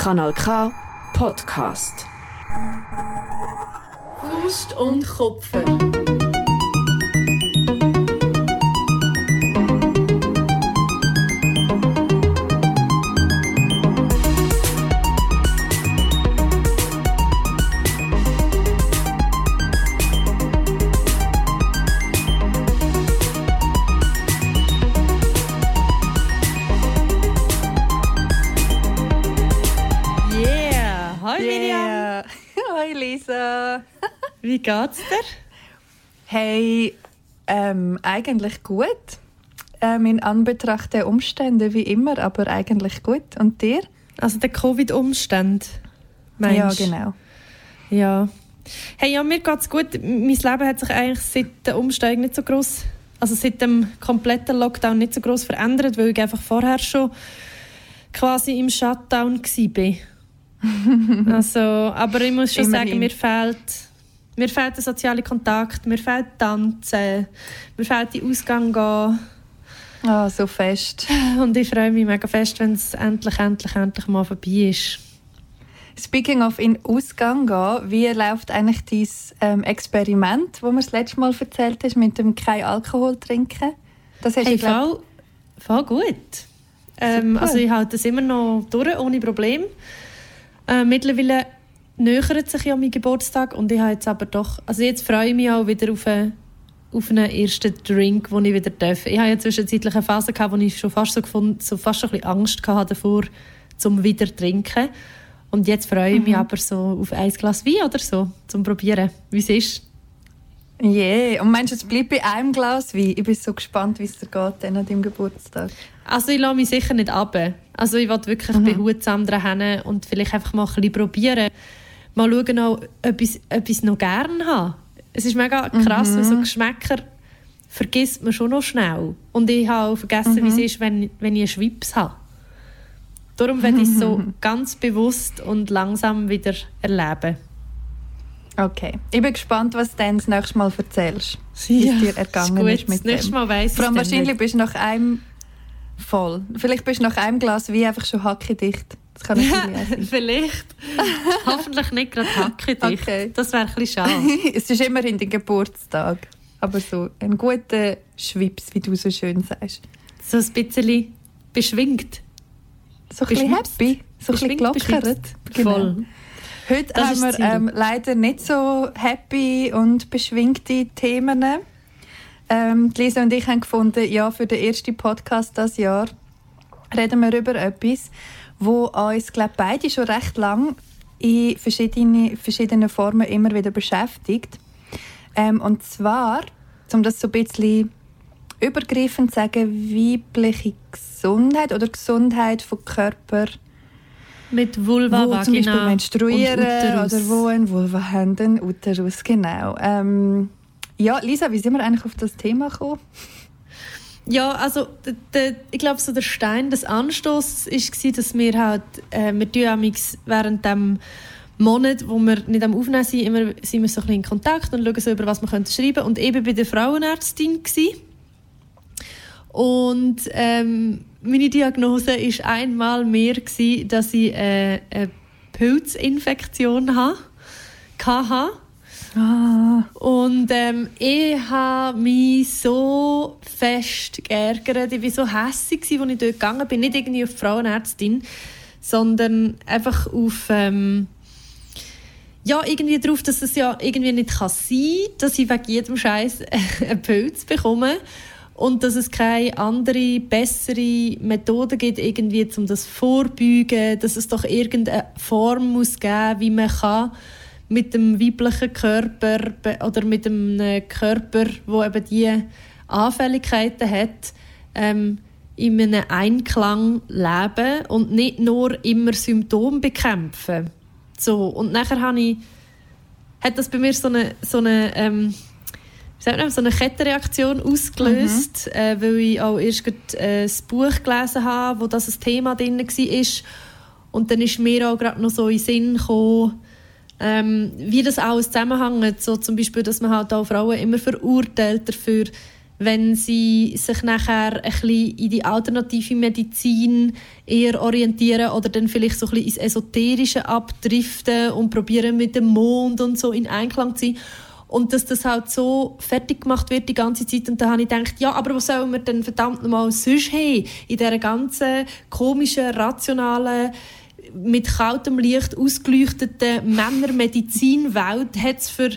Kanal K Podcast. Faust und Kopfe. Wie geht's dir? Hey, ähm, eigentlich gut. Ähm, in Anbetracht der Umstände wie immer, aber eigentlich gut. Und dir? Also der Covid-Umstand, meinst Ja, genau. Ja. Hey, ja, mir geht's gut. Mein Leben hat sich eigentlich seit der Umsteigung nicht so groß, also seit dem kompletten Lockdown nicht so groß verändert, weil ich einfach vorher schon quasi im Shutdown war. also, aber ich muss schon Immerhin. sagen, mir fehlt, mir fehlt der soziale Kontakt, mir fehlt Tanzen, mir fehlt die Ausgang gehen. Ah, so fest. Und ich freue mich mega fest, wenn es endlich, endlich, endlich mal vorbei ist. Speaking of in Ausgang gehen, wie läuft eigentlich dein ähm, Experiment, das mir das letzte Mal erzählt hast, mit dem kein Alkohol trinken? Das hast Hey, du, voll, voll gut. Ähm, also ich halte das immer noch durch, ohne Problem. Äh, mittlerweile nähert sich ja mein Geburtstag und ich habe jetzt aber doch, also jetzt freue ich mich auch wieder auf einen, auf einen ersten Drink, den ich wieder darf. Ich habe ja zwischenzeitlich eine Phase gehabt, wo ich schon fast so, gefunden, so fast ein bisschen Angst hatte davor, zum wieder zu trinken. Und jetzt freue ich mich aber so auf ein Glas Wein oder so, zum Probieren, wie es ist. Yeah. Und meinst du, es bleibt bei einem Glas Wein? Ich bin so gespannt, wie es dir geht dann an deinem Geburtstag. Also ich lasse mich sicher nicht ab. Also ich will wirklich behutsam daran und vielleicht einfach mal ein bisschen probieren. Mal schauen, auch, ob ich es noch gerne habe. Es ist mega krass, weil so Geschmäcker vergisst man schon noch schnell. Und ich habe auch vergessen, wie es ist, wenn, wenn ich einen Schwips habe. Darum werde ich es so ganz bewusst und langsam wieder erleben. Okay. Ich bin gespannt, was du dann das nächste Mal erzählst. Wie es dir ergangen ist ist, mit das nächste dem. Mal weiss Vor allem wahrscheinlich nicht. bist du nach einem voll. Vielleicht bist du nach einem Glas Wein einfach schon hackedicht. Das kann auch sein. Vielleicht. Hoffentlich nicht gerade hackedicht. Okay. Das wäre ein bisschen schade. es ist immerhin dein Geburtstag. Aber so ein guter Schwips, wie du so schön sagst. So ein bisschen beschwingt. So ein bisschen happy, so ein bisschen gelockert. Genau. Voll. Heute Das haben wir ähm, leider nicht so happy und beschwingte Themen. Ähm, Lisa und ich haben gefunden, ja, für den ersten Podcast das Jahr reden wir über etwas, wo uns, glaube beide schon recht lang in verschiedene, verschiedenen Formen immer wieder beschäftigt. Ähm, und zwar, um das so ein bisschen übergreifend zu sagen, weibliche Gesundheit oder Gesundheit von Körper Mit Vulva, wo zum Beispiel Vagina menstruieren oder wo ein Vulva haben, Uterus, genau. Ähm, ja, Lisa, wie sind wir eigentlich auf das Thema gekommen? Ja, also d- d- ich glaube, so der Stein des Anstoßes war, dass wir halt, äh, während dem Monat, wo wir nicht am Aufnehmen sind, immer, sind wir so ein bisschen in Kontakt und schauen so über, was wir können schreiben können. Und eben bei der Frauenärztin gsi. Und ähm, meine Diagnose war einmal mehr, gsi, dass ich äh, eine Pilzinfektion ha- hatte. Ah, Und ähm, ich habe mich so fest geärgert. Ich war so hässlich, als ich dort gegangen bin. Nicht irgendwie auf Frauenärztin, sondern einfach auf... Ähm, ja, irgendwie darauf, dass es ja irgendwie nicht kann sein kann, dass ich wegen jedem Scheiß einen Pilz bekomme und dass es keine andere, bessere Methode gibt, irgendwie, um das vorbeugen, dass es doch irgendeine Form muss geben, wie man kann mit dem weiblichen Körper oder mit einem Körper, wo eben die Anfälligkeiten hat, ähm, in einem Einklang leben und nicht nur immer Symptome bekämpfen. So, und nachher habe ich, hat das bei mir so eine, so eine, ähm, so eine Kettenreaktion ausgelöst, äh, weil ich auch erst gerade, äh, das Buch gelesen habe, wo das ein Thema drin war. Und dann ist mir auch gerade noch so in den Sinn gekommen, ähm, wie das alles zusammenhängt. So zum Beispiel, dass man halt auch Frauen immer verurteilt dafür, wenn sie sich nachher ein bisschen in die alternative Medizin eher orientieren oder dann vielleicht so ein bisschen ins Esoterische abdriften und probieren mit dem Mond und so in Einklang zu sein. Und dass das halt so fertig gemacht wird die ganze Zeit. Und da habe ich gedacht, ja, aber was sollen wir denn verdammt nochmal sonst haben? In dieser ganzen komischen, rationalen, mit kaltem Licht ausgeleuchteten Männermedizinwelt hat es für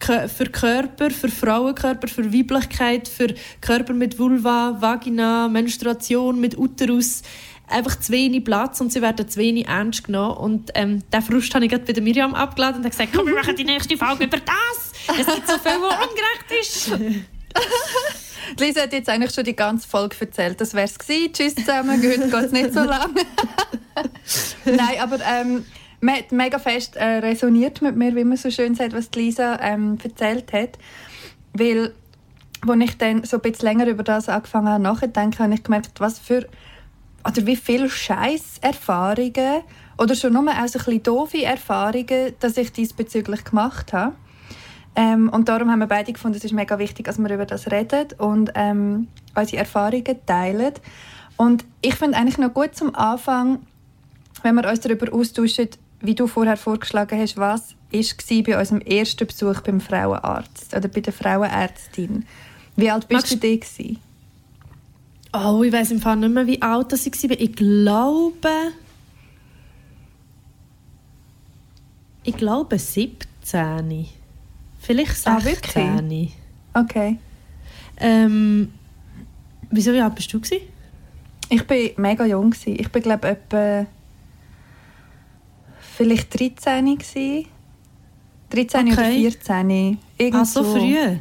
für Körper, für Frauenkörper, für Weiblichkeit, für Körper mit Vulva, Vagina, Menstruation, mit Uterus einfach zu wenig Platz und sie werden zu wenig ernst genommen. Und ähm, diesen Frust habe ich gerade bei Miriam abgeladen und gesagt, komm, wir machen die nächste Folge über das. Es gibt so viel, was ungerecht ist. Lisa hat jetzt eigentlich schon die ganze Folge erzählt. Das wäre es gewesen. Tschüss zusammen, heute geht nicht so lange. Nein, aber ähm, mega fest äh, resoniert mit mir, wie man so schön sagt, was Lisa ähm, erzählt hat. Weil, als ich dann so ein bisschen länger über das angefangen habe nachzudenken, habe ich gemerkt, was für oder wie viele Scheiß-Erfahrungen oder schon nur auch so ein bisschen doofe Erfahrungen, dass ich diesbezüglich gemacht habe. Ähm, und darum haben wir beide gefunden, es ist mega wichtig, dass wir über das reden und ähm, unsere Erfahrungen teilen. Und ich finde eigentlich noch gut zum Anfang, wenn wir uns darüber austauschen, wie du vorher vorgeschlagen hast, was war bei unserem ersten Besuch beim Frauenarzt oder bei der Frauenärztin. Wie alt bist Magst du da? Oh, ich weiß im Fall nicht mehr, wie alt ich war. Ich glaube... Ich glaube 17. Vielleicht 16. Ah, wirklich? Okay. Ähm, wieso, wie alt bist du? Gewesen? Ich war mega jung. Ich war, glaube ich, etwa vielleicht 13 gewesen. 13 okay. oder 14. Irgendwo. Ah, so früh?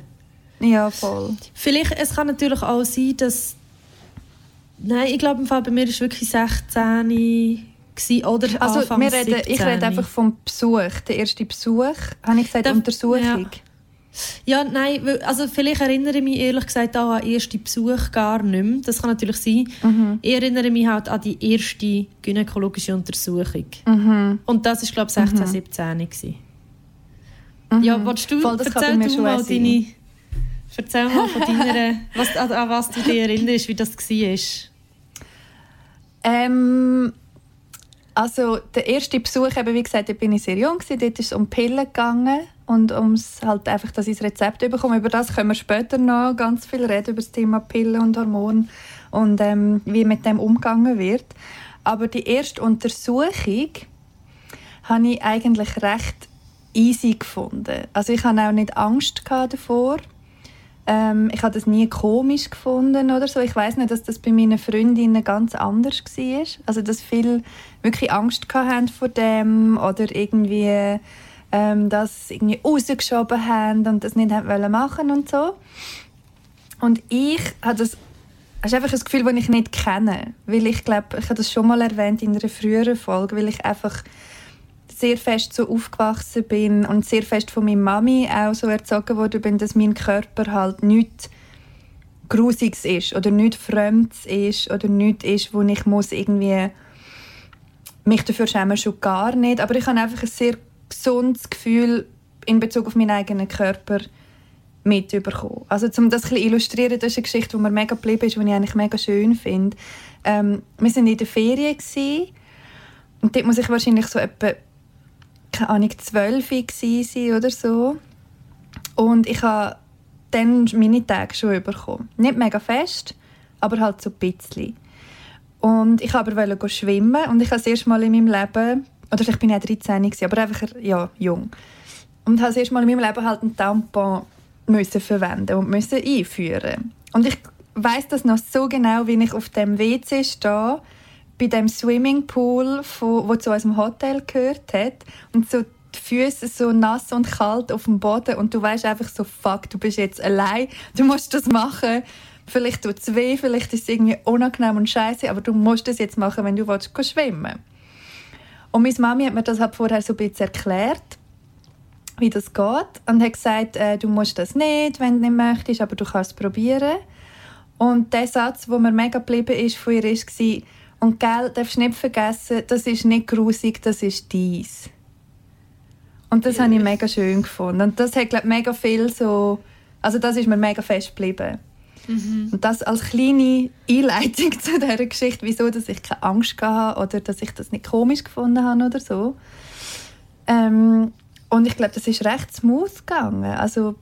Ja, voll. Vielleicht, es kann natürlich auch sein, dass... Nein, ich glaube, im Fall bei mir war es wirklich 16 gewesen, oder also, Anfang wir reden, Ich rede einfach vom Besuch. Der erste Besuch, habe ich gesagt, da, Untersuchung. Ja. Ja, nein, also vielleicht erinnere ich mich ehrlich gesagt auch an den ersten Besuch gar nicht mehr. Das kann natürlich sein. Mhm. Ich erinnere mich halt an die erste gynäkologische Untersuchung. Mhm. Und das war, glaube ich, 16, mhm. 17 gewesen. Mhm. Ja, willst du, Voll, erzähl du mal deine... Erzähl mal von deiner... was, an, an, was du dich erinnerst, wie das war. Ähm... Also der erste Besuch, eben, wie gesagt, da bin ich sehr jung, dort ist es um Pillen gegangen und ums halt einfach, das Rezept bekomme. Über das können wir später noch ganz viel reden, über das Thema Pillen und Hormone und ähm, wie mit dem umgegangen wird. Aber die erste Untersuchung habe ich eigentlich recht easy gefunden. Also ich hatte auch nicht Angst davor. Ähm, ich habe das nie komisch gefunden oder so. Ich weiß nicht, dass das bei meinen Freundinnen ganz anders war. Also dass viele wirklich Angst hatten vor dem oder irgendwie ähm, das irgendwie rausgeschoben haben und das nicht wollen machen und so. Und ich habe das das einfach ein Gefühl, das ich nicht kenne. Weil ich glaube, ich habe das schon mal erwähnt in einer früheren Folge, weil ich einfach sehr fest so aufgewachsen bin und sehr fest von meiner Mami auch so erzogen wurde bin, dass mein Körper halt nichts Grusiges ist oder nichts Fremdes ist oder nichts ist, wo ich muss irgendwie mich dafür schämen schon gar nicht. Aber ich habe einfach ein sehr gesundes Gefühl in Bezug auf meinen eigenen Körper mitbekommen. Also um das zu illustrieren, das ist eine Geschichte, die mir mega geblieben ist, die ich eigentlich mega schön finde. Ähm, wir waren in der Ferien und dort muss ich wahrscheinlich so etwa keine Ahnung, zwölf sein oder so. Und ich habe dann meine Tage schon bekommen. Nicht mega fest, aber halt so ein bisschen. Und ich wollte aber schwimmen und ich habe das erste Mal in meinem Leben oder ich bin ja 13, aber einfach ja, jung. Und habe das erste Mal in meinem Leben halt einen Tampon müssen verwenden und müssen einführen. Und ich weiß das noch so genau, wie ich auf dem WC stehe, bei dem Swimmingpool, wo zu unserem Hotel gehört hat und so die Füße so nass und kalt auf dem Boden und du weißt einfach so fuck, du bist jetzt allein, du musst das machen. Vielleicht tut es weh, vielleicht ist es irgendwie unangenehm und scheiße, aber du musst das jetzt machen, wenn du willst, schwimmen willst. Und meine Mami hat mir das halt vorher so ein bisschen erklärt, wie das geht. Und hat gesagt, äh, du musst das nicht, wenn du nicht möchtest, aber du kannst es probieren. Und der Satz, der mir mega geblieben ist von ihr, war, und gell, darfst du nicht vergessen, das ist nicht grusig, das ist dies. Und das ja. habe ich mega schön gefunden. Und das hat, glaube mega viel so... Also das ist mir mega fest geblieben. Mhm. Und das als kleine Einleitung zu dieser Geschichte, wieso dass ich keine Angst hatte oder dass ich das nicht komisch gefunden habe oder so. Ähm, und ich glaube, das ist recht smooth gegangen. Also,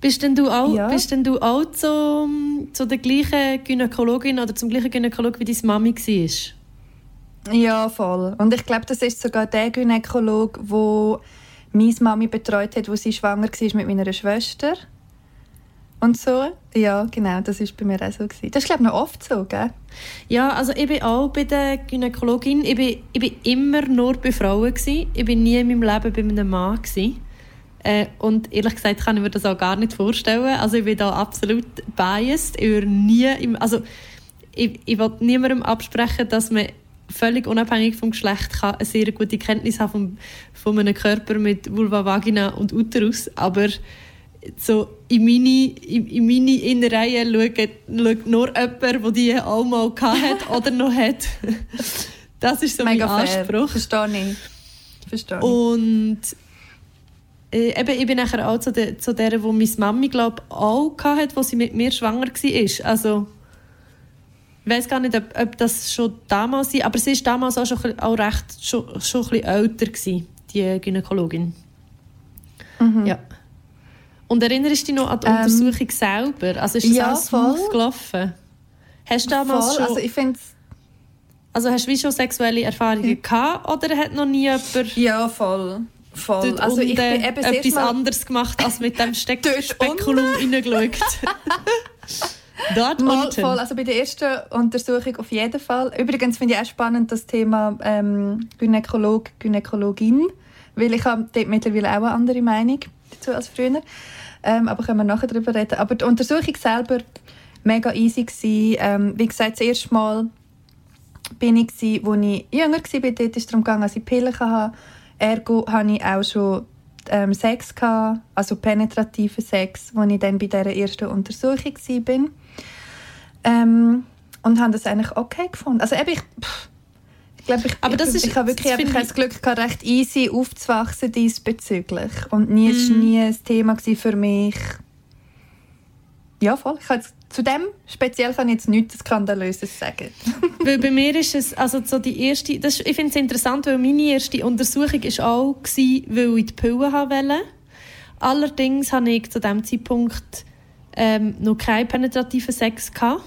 bist denn du auch, Ja. bist denn du auch zu, zu der gleichen Gynäkologin oder zum gleichen Gynäkolog wie deine Mami war? ja, voll. Und ich glaube, das ist sogar der Gynäkolog, wo meine Mami betreut hat, wo sie schwanger war mit meiner Schwester. Und so. Ja, genau, das ist bei mir auch so. Gewesen. Das ist, glaube ich, noch oft so, gell? Ja, also ich bin auch bei der Gynäkologin. Ich bin, ich bin immer nur bei Frauen. Gewesen. Ich bin nie in meinem Leben bei einem Mann. Gewesen. Äh, und ehrlich gesagt kann ich mir das auch gar nicht vorstellen. Also ich bin da absolut biased. Ich würde nie... Im, also ich, ich will niemandem absprechen, dass man völlig unabhängig vom Geschlecht kann eine sehr gute Kenntnis haben vom, von einem Körper mit Vulva, Vagina und Uterus. Aber so in meine, in, in meine Innereien schaut, schaut nur jemand, der die auch mal hat oder noch hat. Das ist so Mega mein fair. Anspruch. Verstehe ich. Verstehe. Und äh, eben, ich bin nachher auch zu der, zu der wo meine Mami glaub, auch hatte, wo sie mit mir schwanger war. Also, ich weiß gar nicht, ob, ob das schon damals war, aber sie war damals auch, schon, auch recht schon, schon ein bisschen älter, gewesen, die Gynäkologin. Mhm. Ja. Und erinnerst du dich noch an die Ähm, Untersuchung selber? Also ist das ja, alles gelaufen? Hast du damals Voll. schon, Also ich finde also hast du wie schon sexuelle Erfahrungen gehabt oder hat noch nie jemand Ja, voll. voll. dort Also ich bin eben etwas Mal... anderes gemacht, als mit dem Steck Spekulum reingeschaut. Dort Mal, unten. voll, also bei der ersten Untersuchung auf jeden Fall. Übrigens finde ich auch spannend das Thema ähm, Gynäkolog, Gynäkologin, weil ich habe dort mittlerweile auch eine andere Meinung dazu als früher. Ähm, aber können wir nachher darüber reden. Aber die Untersuchung selber mega easy gewesen. Ähm, wie gesagt, das erste Mal bin ich gsi, wo ich jünger war. Dort ist darum gegangen, dass ich Pillen hatte. Ergo hatte ich auch schon ähm, Sex, gehabt, also penetrativen Sex, als ich dann bei dieser ersten Untersuchung war. Ähm, und habe das eigentlich okay gefunden. Also eben, ich, pff, glaube, ich, Aber das ich, ist- ich habe wirklich das einfach finde das Glück gehabt, recht easy aufzuwachsen diesbezüglich. Und nie, war nie ein Thema für mich. Ja, voll. Ich jetzt, zu dem speziell kann ich jetzt nichts Skandalöses sagen. Weil bei mir ist es, also so die erste, das, ich finde es interessant, weil meine erste Untersuchung ist auch gewesen, weil ich die Pillen haben wollte. Allerdings hatte ich zu diesem Zeitpunkt ähm, noch keinen penetrativen Sex. Gehabt.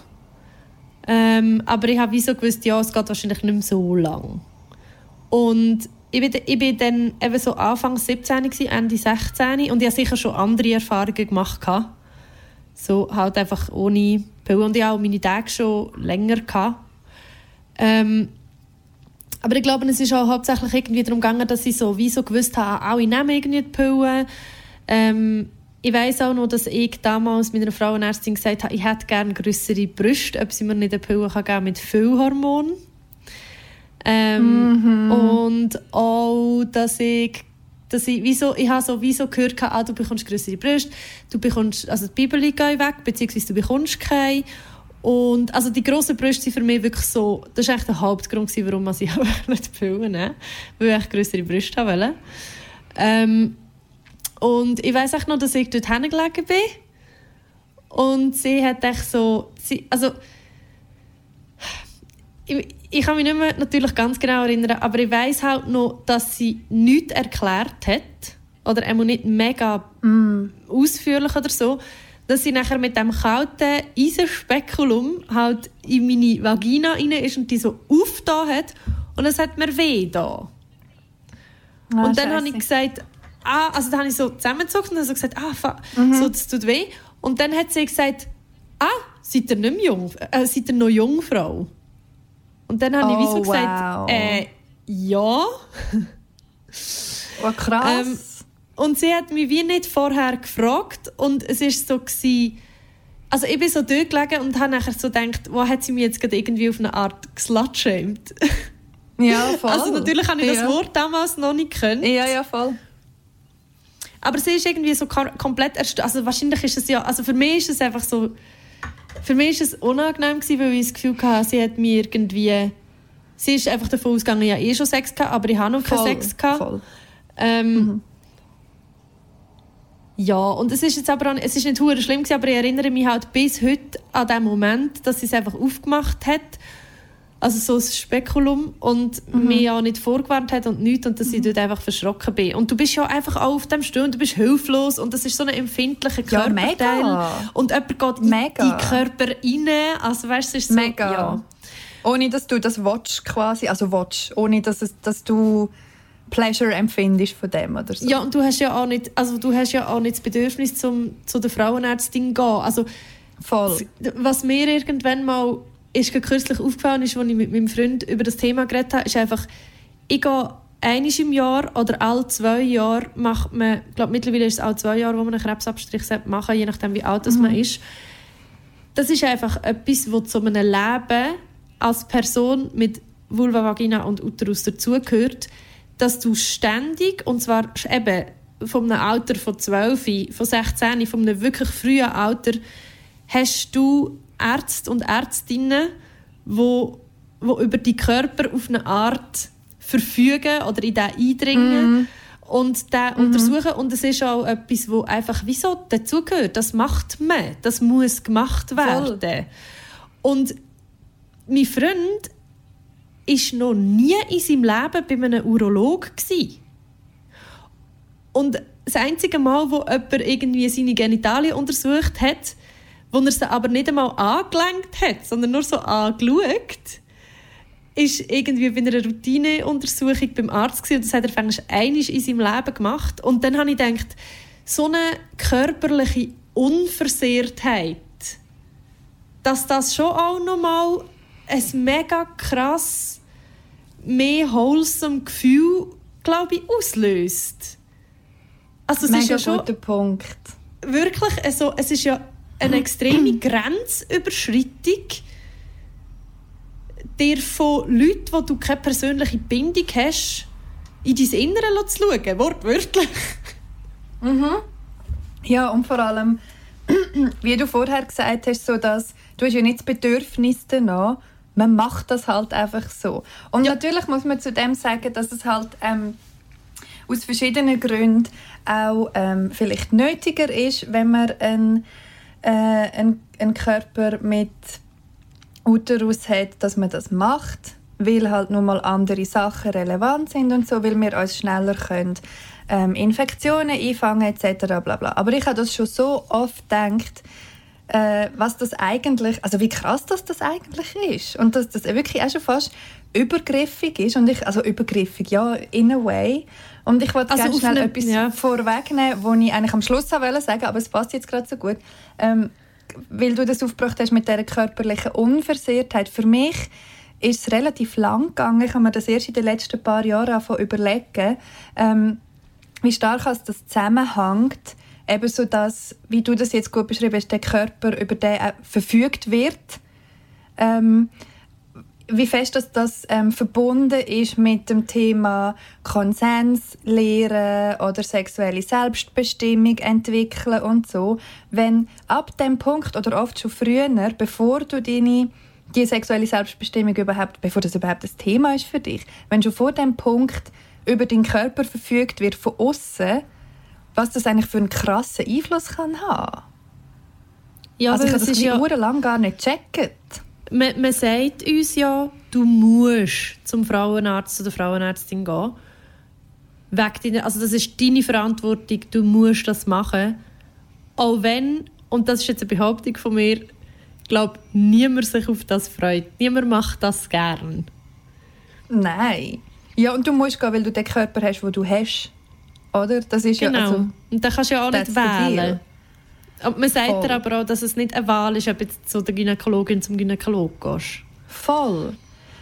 Ähm, aber ich habe wie so gewusst, ja, es geht wahrscheinlich nicht mehr so lang. Und ich bin, ich bin dann eben so Anfang 17, gewesen, Ende 16 und ich habe sicher schon andere Erfahrungen gemacht. Gehabt. So halt einfach ohne Pillen. Und ich auch meine Tage schon länger. Gehabt. Ähm, aber ich glaube, es ist auch hauptsächlich irgendwie darum gegangen, dass ich so wie so gewusst habe, auch ich nehme irgendwie die Pillen. Ähm, ich weiß auch noch, dass ich damals mit einer Frauenärztin gesagt habe, ich hätte gerne größere Brüste, ob sie mir nicht eine Pille kann geben mit Füllhormon. Ähm, Und auch, dass ich, dass ich, wieso, ich habe so, wieso gehört, ah, du bekommst größere Brüste, du bekommst, also die Bibel gehen weg, beziehungsweise du bekommst keine. Und also die grossen Brüste sind für mich wirklich so, das war eigentlich der Hauptgrund, warum ich nicht die Pille nehmen weil ich größere Brüste haben wollte. Ähm, und ich weiß auch noch, dass ich dort hingelegen bin. Und sie hat echt so, sie, also ich, ich kann mich nicht mehr natürlich ganz genau erinnern, aber ich weiß halt noch, dass sie nichts erklärt hat oder einmal nicht mega ausführlich oder so, dass sie nachher mit dem kalten Eisenspekulum halt in meine Vagina rein ist und die so aufgetan hat und es hat mir weh da. Ah, und dann habe ich gesagt, ah, also dann habe ich so zusammengezogen und habe so gesagt, ah, fa- so, das tut weh. Und dann hat sie gesagt, ah, seid ihr nicht mehr jung, äh, seid ihr noch Jungfrau? Und dann habe ich wie so Oh, gesagt, wow. äh, ja. Oh, krass. Ähm, Und sie hat mich wie nicht vorher gefragt und es ist so gewesen, also ich bin so dort gelegen und habe nachher so gedacht, wo hat sie mich jetzt gerade irgendwie auf eine Art geslutshamed? ja, voll. Also natürlich habe ich das ja. Wort damals noch nicht können. Ja, ja, voll. Aber sie ist irgendwie so kom- komplett erst also wahrscheinlich ist es ja, also für mich ist es einfach so, für mich ist es unangenehm gewesen, weil ich das Gefühl hatte, sie hat mir irgendwie, sie ist einfach davon ausgegangen, ich habe eh schon Sex gehabt, aber ich habe noch keinen. Sex gehabt. Ähm, Ja, und es ist jetzt aber auch, es ist nicht schlimm gewesen, aber ich erinnere mich halt bis heute an den Moment, dass sie es einfach aufgemacht hat. Also so ein Spekulum und mhm. mir ja nicht vorgewarnt hat und nichts und dass mhm. ich dort einfach verschrocken bin. Und du bist ja einfach auch auf dem Stuhl und du bist hilflos und das ist so ein empfindlicher Körperteil. Ja, und jemand geht mega. in den Körper rein. Also weißt du, es ist so... Mega. Ja. Ohne, dass du das watch quasi, also watch, ohne dass, es, dass du Pleasure empfindest von dem oder so. Ja, und du hast ja auch nicht, also du hast ja auch nicht das Bedürfnis, zum, zu der Frauenärztin zu gehen. Also, Voll. Was mir irgendwann mal ist kürzlich aufgefallen ist, als ich mit meinem Freund über das Thema geredet habe, ist einfach, ich gehe einmal im Jahr oder alle zwei Jahre macht man, ich glaube mittlerweile ist es alle zwei Jahre, wo man einen Krebsabstrich machen je nachdem wie alt mhm. man ist. Das ist einfach etwas, was zu einem Leben als Person mit Vulva, Vagina und Uterus dazugehört dass du ständig, und zwar eben von einem Alter von 12, von 16, von einem wirklich frühen Alter, hast du Ärzte und Ärztinnen, wo, wo über die Körper auf eine Art verfügen oder in den eindringen mm. und den mm. untersuchen. Und es ist auch etwas, wo einfach wieso dazugehört. Das macht man. Das muss gemacht werden. Voll. Und mein Freund ist noch nie in seinem Leben bei einem Urolog Und das einzige Mal, wo jemand irgendwie seine Genitalien untersucht hat, wo er sie aber nicht einmal angelenkt hat, sondern nur so angeschaut, ist irgendwie bei einer Routineuntersuchung beim Arzt gewesen. und das hat er fängst einmal in seinem Leben gemacht. Und dann habe ich gedacht, so eine körperliche Unversehrtheit, dass das schon auch noch mal ein mega krass mehr wholesome Gefühl, glaube ich, auslöst. Also es mega ist ja schon guter Punkt. Wirklich, also, es ist ja eine extreme Grenzüberschreitung dir von Leuten, wo du keine persönliche Bindung hast, in dein Innere zu schauen, wortwörtlich. Mhm. Ja, und vor allem, wie du vorher gesagt hast, so dass du hast ja nicht das Bedürfnis danach, man macht das halt einfach so. Und ja. natürlich muss man zu dem sagen, dass es halt ähm, aus verschiedenen Gründen auch ähm, vielleicht nötiger ist, wenn man einen, äh, einen, einen Körper mit Uterus hat, dass man das macht, weil halt nun mal andere Sachen relevant sind und so, weil wir uns schneller können, ähm, Infektionen einfangen etc. Bla bla. Aber ich habe das schon so oft gedacht, äh, was das eigentlich, also wie krass das, das eigentlich ist. Und dass das wirklich auch schon fast übergriffig ist. Und ich, also übergriffig, ja, in a way. Und ich wollte also gerne schnell eine, etwas ja. vorwegnehmen, was ich eigentlich am Schluss wollte sagen, aber es passt jetzt gerade so gut. Ähm, weil du das aufgebracht hast mit dieser körperlichen Unversehrtheit. Für mich ist es relativ lang gegangen. Ich habe mir das erst in den letzten paar Jahren überlegen, ähm, wie stark das zusammenhängt eben so dass, wie du das jetzt gut beschrieben hast, der Körper, über den äh, verfügt wird. Ähm, wie fest dass das ähm, verbunden ist mit dem Thema Konsens lehren oder sexuelle Selbstbestimmung entwickeln und so. Wenn ab dem Punkt oder oft schon früher, bevor du deine die sexuelle Selbstbestimmung überhaupt, bevor das überhaupt das Thema ist für dich, wenn schon vor dem Punkt über deinen Körper verfügt wird von außen, was das eigentlich für einen krassen Einfluss kann haben ja, also ich habe das ja lang gar nicht gecheckt. Man, man sagt uns ja, du musst zum Frauenarzt oder Frauenärztin gehen. Deiner, also das ist deine Verantwortung, du musst das machen. Auch wenn, und das ist jetzt eine Behauptung von mir, ich glaube, niemand sich auf das freut. Niemand macht das gern. Nein. Ja, und du musst gehen, weil du den Körper hast, den du hast. Oder? Das ist genau. ja, also, und da kannst du ja auch nicht wählen. Und man sagt Voll. dir aber auch, dass es nicht eine Wahl ist, ob du zu der Gynäkologin zum Gynäkologen gehst. Voll.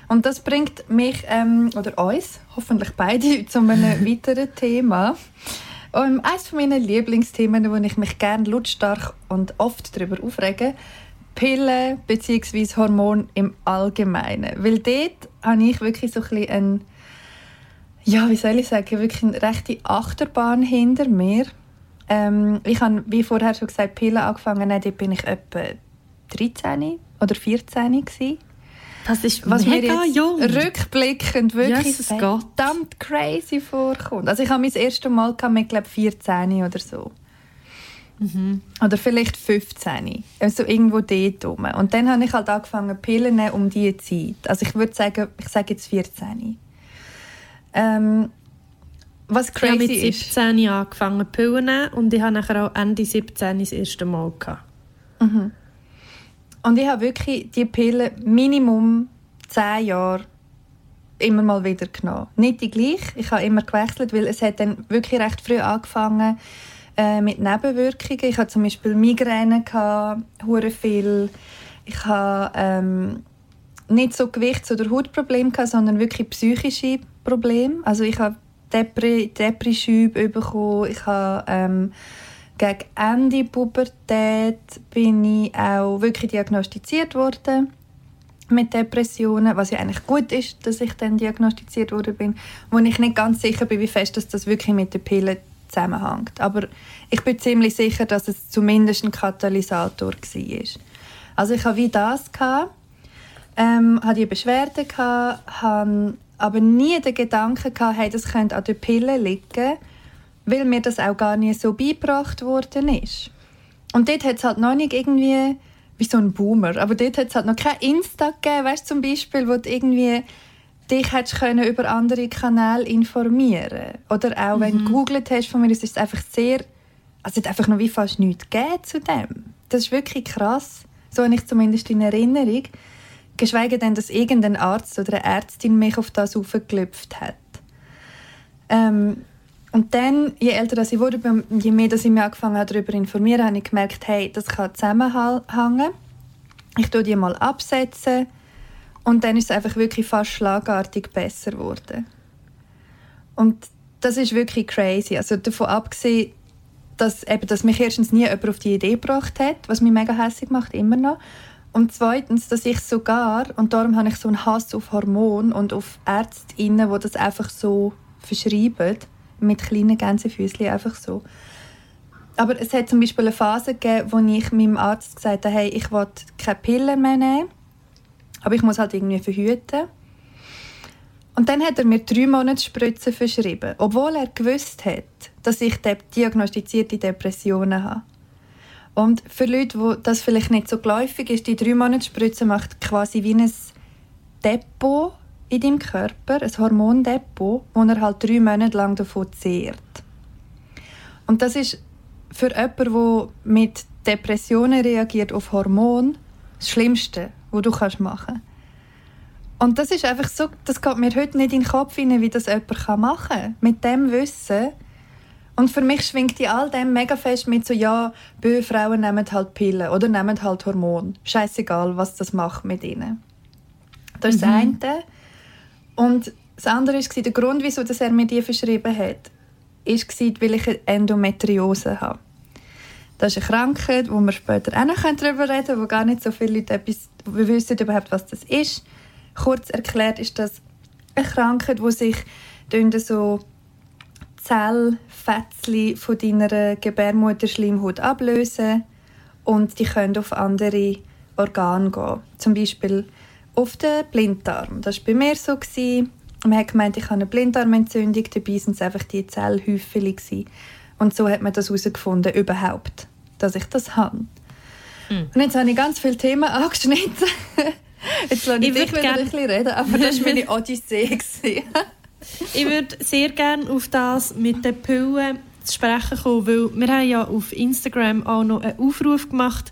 Und das bringt mich, ähm, oder uns, hoffentlich beide, zu einem weiteren Thema. Um, eines meiner Lieblingsthemen, wo ich mich gerne lautstark und oft darüber aufrege, Pillen bzw. Hormone im Allgemeinen. Weil dort habe ich wirklich so ein bisschen ja, wie soll ich sagen, wirklich eine rechte Achterbahn hinter mir. Ähm, ich habe, wie vorher schon gesagt, Pillen angefangen, dort bin ich etwa 13 oder 14 gewesen. Das ist was mega mir jetzt jung. rückblickend wirklich yes, verdammt crazy vorkommt. Also ich habe mein erstes Mal mit glaube 14 oder so. Mhm. Oder vielleicht 15. Also irgendwo dort rum. Und dann habe ich halt angefangen Pillen um diese Zeit. Also ich würde sagen, ich sage jetzt 14. Ähm, was crazy ich habe mit 17 ist, angefangen Pillen und ich habe nachher auch Ende 17 das erste Mal gehabt. Mhm. Und ich habe wirklich die Pillen Minimum 10 Jahre immer mal wieder genommen. Nicht die gleiche, ich habe immer gewechselt, weil es hat dann wirklich recht früh angefangen äh, mit Nebenwirkungen. Ich hatte zum Beispiel Migräne, gehabt, viel. Ich hatte ähm, nicht so Gewichts- oder Hautprobleme, gehabt, sondern wirklich psychische Probleme. Also ich habe Depri Depresschübe bekommen. Ich habe ähm, gegen Ende Pubertät bin ich auch wirklich diagnostiziert worden mit Depressionen, was ja eigentlich gut ist, dass ich dann diagnostiziert worden bin, wo ich nicht ganz sicher bin, wie fest dass das wirklich mit den Pillen zusammenhängt. Aber ich bin ziemlich sicher, dass es zumindest ein Katalysator war. Also ich hatte wie das, gehabt, ähm, hatte die Beschwerden, gehabt, hatte aber nie den Gedanken, gehabt, hey, das könnte an den Pillen liegen, weil mir das auch gar nicht so beigebracht worden ist. Und dort hat es halt noch nicht irgendwie wie so ein Boomer. Aber dort hat es halt noch kein Insta gegeben, weißt, zum Beispiel, wo du irgendwie dich hättest können über andere Kanäle informieren Oder auch, mhm. wenn du mhm. gegoogelt hast von mir, ist es einfach sehr... Also es hat einfach noch wie fast nichts gegeben zu dem. Das ist wirklich krass. So habe ich zumindest in Erinnerung. Geschweige denn, dass irgendein Arzt oder eine Ärztin mich auf das aufgeklüpft hat. Ähm, und dann, je älter ich wurde, je mehr dass ich mich angefangen habe, darüber zu informieren, habe ich gemerkt, hey, das kann zusammenhängen. Ich tue die mal absetzen und dann ist es einfach wirklich fast schlagartig besser geworden. Und das ist wirklich crazy. Also davon abgesehen, dass, eben, dass mich erstens nie jemand auf die Idee gebracht hat, was mich mega hässlich macht, immer noch. Und zweitens, dass ich sogar, und darum habe ich so einen Hass auf Hormone und auf Ärztinnen, die das einfach so verschreiben, mit kleinen Gänsefüßchen einfach so. Aber es hat zum Beispiel eine Phase gegeben, wo ich meinem Arzt gesagt habe, hey, ich will keine Pillen mehr nehmen, aber ich muss halt irgendwie verhüten. Und dann hat er mir drei Monate Spritzen verschrieben, obwohl er gewusst hat, dass ich diagnostizierte Depressionen habe. Und für Leute, wo das vielleicht nicht so geläufig ist, die drei Monate Spritze macht quasi wie ein Depot in deinem Körper, ein Hormondepot, wo er halt drei Monate lang davon zehrt. Und das ist für jemanden, der mit Depressionen reagiert auf Hormone, das Schlimmste, was du machen kannst. Und das ist einfach so, das geht mir heute nicht in den Kopf hinein, wie das jemand machen kann. Mit dem Wissen. Und für mich schwingt die all dem mega fest mit so, ja, böse Frauen nehmen halt Pillen oder nehmen halt Hormone. Scheißegal, was das macht mit ihnen. Das ist mhm. das eine. Und das andere war, der Grund, wieso er mir die verschrieben hat, war, weil ich eine Endometriose habe. Das ist eine Krankheit, wo wir später auch noch darüber reden können, wo gar nicht so viele Leute etwas wissen überhaupt, was das ist. Kurz erklärt ist das eine Krankheit, wo sich so Zellfetzchen von deiner Gebärmutterschleimhaut ablösen und die können auf andere Organe gehen. Zum Beispiel auf den Blinddarm. Das war bei mir so. Man hat gemeint, ich habe eine Blinddarmentzündung, dabei waren es einfach die Zellhäufchen. Und so hat man das herausgefunden, überhaupt, dass ich das habe. Mhm. Und jetzt habe ich ganz viele Themen angeschnitten. Jetzt lasse ich, ich dich wieder ein bisschen reden, aber das war meine Odyssee. Ich würde sehr gerne auf das mit den Pillen zu sprechen kommen, weil wir haben ja auf Instagram auch noch einen Aufruf gemacht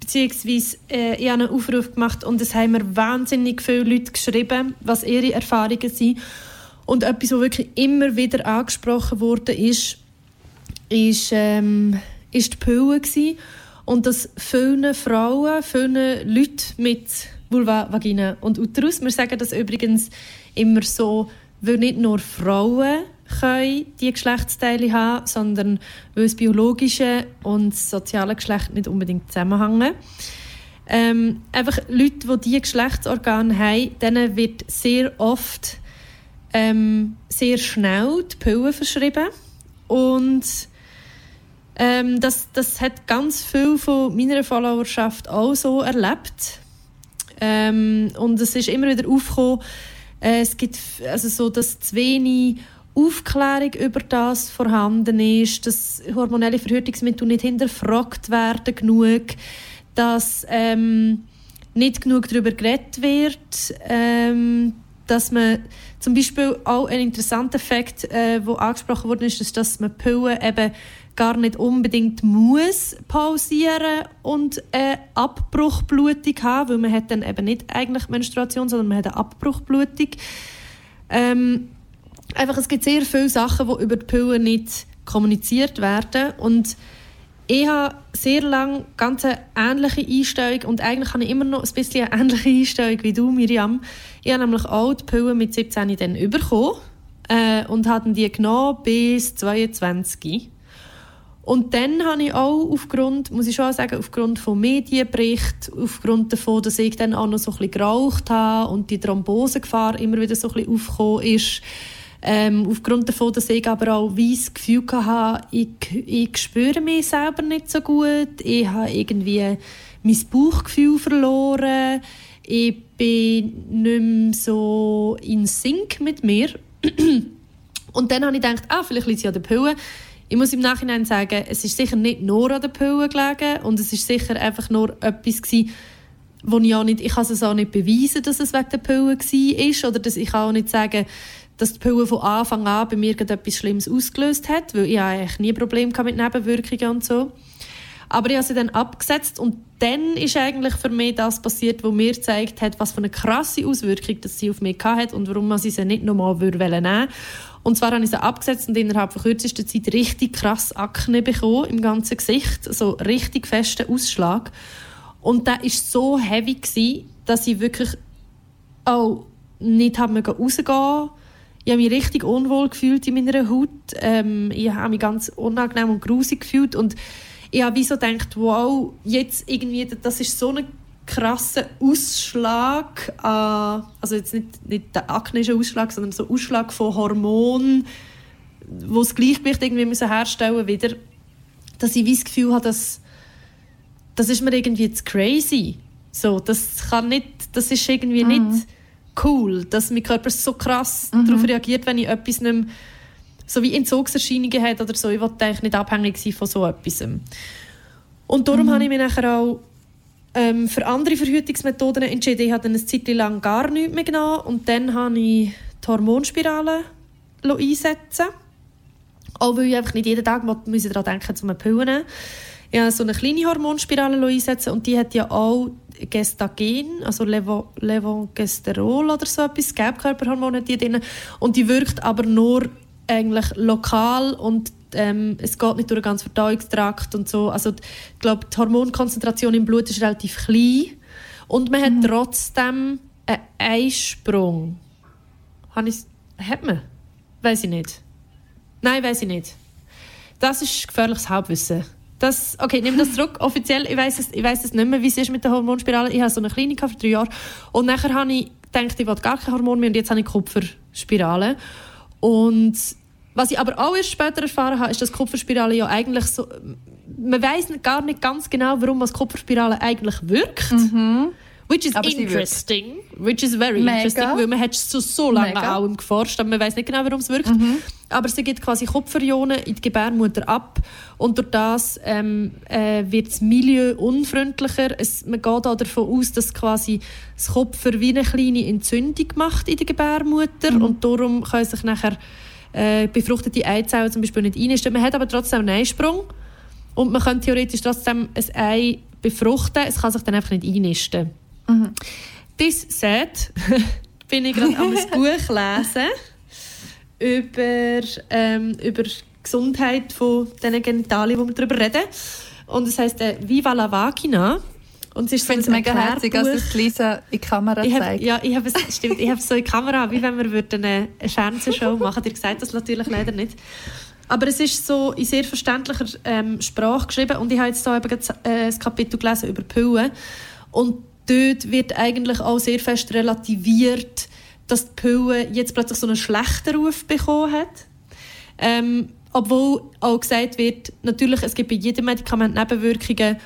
beziehungsweise äh, ich habe einen Aufruf gemacht und es haben mir wahnsinnig viele Leute geschrieben, was ihre Erfahrungen sind. Und etwas, was wirklich immer wieder angesprochen wurde, ist, ist, ähm, ist die Pille gewesen. Und dass viele Frauen, viele Leute mit Vulva, Vagina und Uterus, wir sagen das übrigens immer so, weil nicht nur Frauen können die Geschlechtsteile haben, sondern weil das biologische und das soziale Geschlecht nicht unbedingt zusammenhängen. Ähm, einfach Leute, die diese Geschlechtsorgane haben, denen wird sehr oft ähm, sehr schnell die Pille verschrieben. Und ähm, das, das hat ganz viel von meiner Followerschaft auch so erlebt. Ähm, und es ist immer wieder aufgekommen, es gibt also so, dass zu wenig Aufklärung über das vorhanden ist, dass hormonelle Verhütungsmittel nicht hinterfragt werden genug, dass ähm, nicht genug darüber geredet wird, ähm, dass man zum Beispiel auch ein interessanter Fakt, äh, wo angesprochen worden ist, ist, dass man Pillen eben gar nicht unbedingt muss pausieren und eine Abbruchblutung haben, weil man hat dann eben nicht eigentlich Menstruation, sondern man hat eine Abbruchblutung. Ähm, einfach, es gibt sehr viele Sachen, die über die Pillen nicht kommuniziert werden und ich habe sehr lange ganz eine ähnliche Einstellung und eigentlich habe ich immer noch ein bisschen eine ähnliche Einstellung wie du, Miriam. Ich habe nämlich auch die Pillen mit 17 dann bekommen äh, und habe die genommen bis 22. Und dann habe ich auch aufgrund, muss ich schon sagen, aufgrund von Medienberichten, aufgrund davon, dass ich dann auch noch so ein bisschen geraucht habe und die Thrombosegefahr immer wieder so ein bisschen aufgekommen ist, ähm, aufgrund davon, dass ich aber auch das Gefühl hatte, ich, ich spüre mich selber nicht so gut, ich habe irgendwie mein Bauchgefühl verloren, ich bin nicht mehr so in Sync mit mir. Und dann habe ich gedacht, ah, vielleicht liegt es ja an der Pille. Ich muss im Nachhinein sagen, es ist sicher nicht nur an der Pille gelegen und es ist sicher einfach nur etwas gewesen, wo ich auch nicht, ich kann es auch nicht beweisen, dass es wegen der Pille war oder dass ich auch nicht sagen, dass die Pille von Anfang an bei mir etwas Schlimmes ausgelöst hat, weil ich eigentlich nie Probleme mit Nebenwirkungen und so. Aber ich habe sie dann abgesetzt und dann ist eigentlich für mich das passiert, was mir gezeigt hat, was für eine krasse Auswirkung das sie auf mich hat und warum man sie sie nicht nochmal nehmen würde. Und zwar habe ich sie abgesetzt und innerhalb von kürzester Zeit richtig krass Akne bekommen im ganzen Gesicht, so richtig festen Ausschlag. Und der war so heavy, gewesen, dass ich wirklich auch nicht rausgehen konnte ich habe mich richtig unwohl gefühlt in meiner Haut. Ähm, ich habe mich ganz unangenehm und grusig gefühlt und ich habe so gedacht, wow, jetzt irgendwie, das ist so ein krasser Ausschlag, äh, also jetzt nicht, nicht der aknische Ausschlag, sondern so Ausschlag von Hormonen, wo das Gleichgewicht irgendwie müssen herstellen wieder, dass ich das Gefühl habe, dass das ist mir irgendwie zu crazy. So, das kann nicht, das ist irgendwie mhm. nicht cool, dass mein Körper so krass mhm. darauf reagiert, wenn ich etwas nicht mehr, so wie Entzugserscheinungen hat oder so. Ich wollte eigentlich nicht abhängig sein von so etwas. Und darum mhm. habe ich mich nachher auch ähm, für andere Verhütungsmethoden entschieden. Ich habe dann eine Zeit lang gar nichts mehr genommen und dann habe ich die Hormonspirale einsetzen Auch weil ich einfach nicht jeden Tag daran denken muss, um eine Pille nehmen. Ich habe so eine kleine Hormonspirale einsetzen und die hat ja auch Gestagen, also Levo, Levogesterol oder so etwas, Gelbkörperhormon hat die drin. Und die wirkt aber nur eigentlich lokal und ähm, es geht nicht durch den ganzen Verdauungstrakt und so. Also ich glaube, die Hormonkonzentration im Blut ist relativ klein und man mhm. hat trotzdem einen Eisprung. Hat man? Weiß ich nicht. Nein, weiß ich nicht. Das ist gefährliches Halbwissen. Das, okay, nimm das zurück. Offiziell, ich weiß es, ich weiss es nicht mehr, wie es ist mit der Hormonspirale. Ich habe so eine Klinik für drei Jahre. Und nachher habe ich gedacht, ich will gar kein Hormon mehr und jetzt habe ich Kupferspirale. Und was ich aber auch erst später erfahren habe, ist, dass Kupferspirale ja eigentlich so... Man weiß gar nicht ganz genau, warum was Kupferspirale eigentlich wirkt. Mhm. Which is aber interesting. Which is very Mega. interesting, weil man hat so, so lange Mega. auch geforscht, aber man weiß nicht genau, warum es wirkt. Mhm. Aber sie gibt quasi Kupferionen in die Gebärmutter ab und durch das ähm, äh, wird das Milieu unfreundlicher. Es, man geht auch davon aus, dass quasi das Kupfer wie eine kleine Entzündung macht in der Gebärmutter mhm. und darum können sich nachher äh, befruchtete Eizellen zum Beispiel nicht einnisten. Man hat aber trotzdem einen Eisprung und man kann theoretisch trotzdem ein Ei befruchten, es kann sich dann einfach nicht einnisten. Mhm. Das said, bin ich gerade am Buch lesen über, ähm, über die Gesundheit von diesen Genitalien, wo wir darüber reden. Und es heisst äh, «Viva la Vagina». Und ich finde es mega herzig, als es Lisa in die Kamera ich zeigt. ja, ich habe es, stimmt, ich habe so in die Kamera, wie wenn wir eine, eine Fernsehshow machen Ihr gesagt das natürlich leider nicht. Aber es ist so in sehr verständlicher ähm, Sprache geschrieben und ich habe jetzt da eben äh, das Kapitel gelesen über Pillen und dort wird eigentlich auch sehr fest relativiert, dass die Pille jetzt plötzlich so einen schlechten Ruf bekommen hat. Ähm, obwohl auch gesagt wird, natürlich, es gibt bei jedem Medikament Nebenwirkungen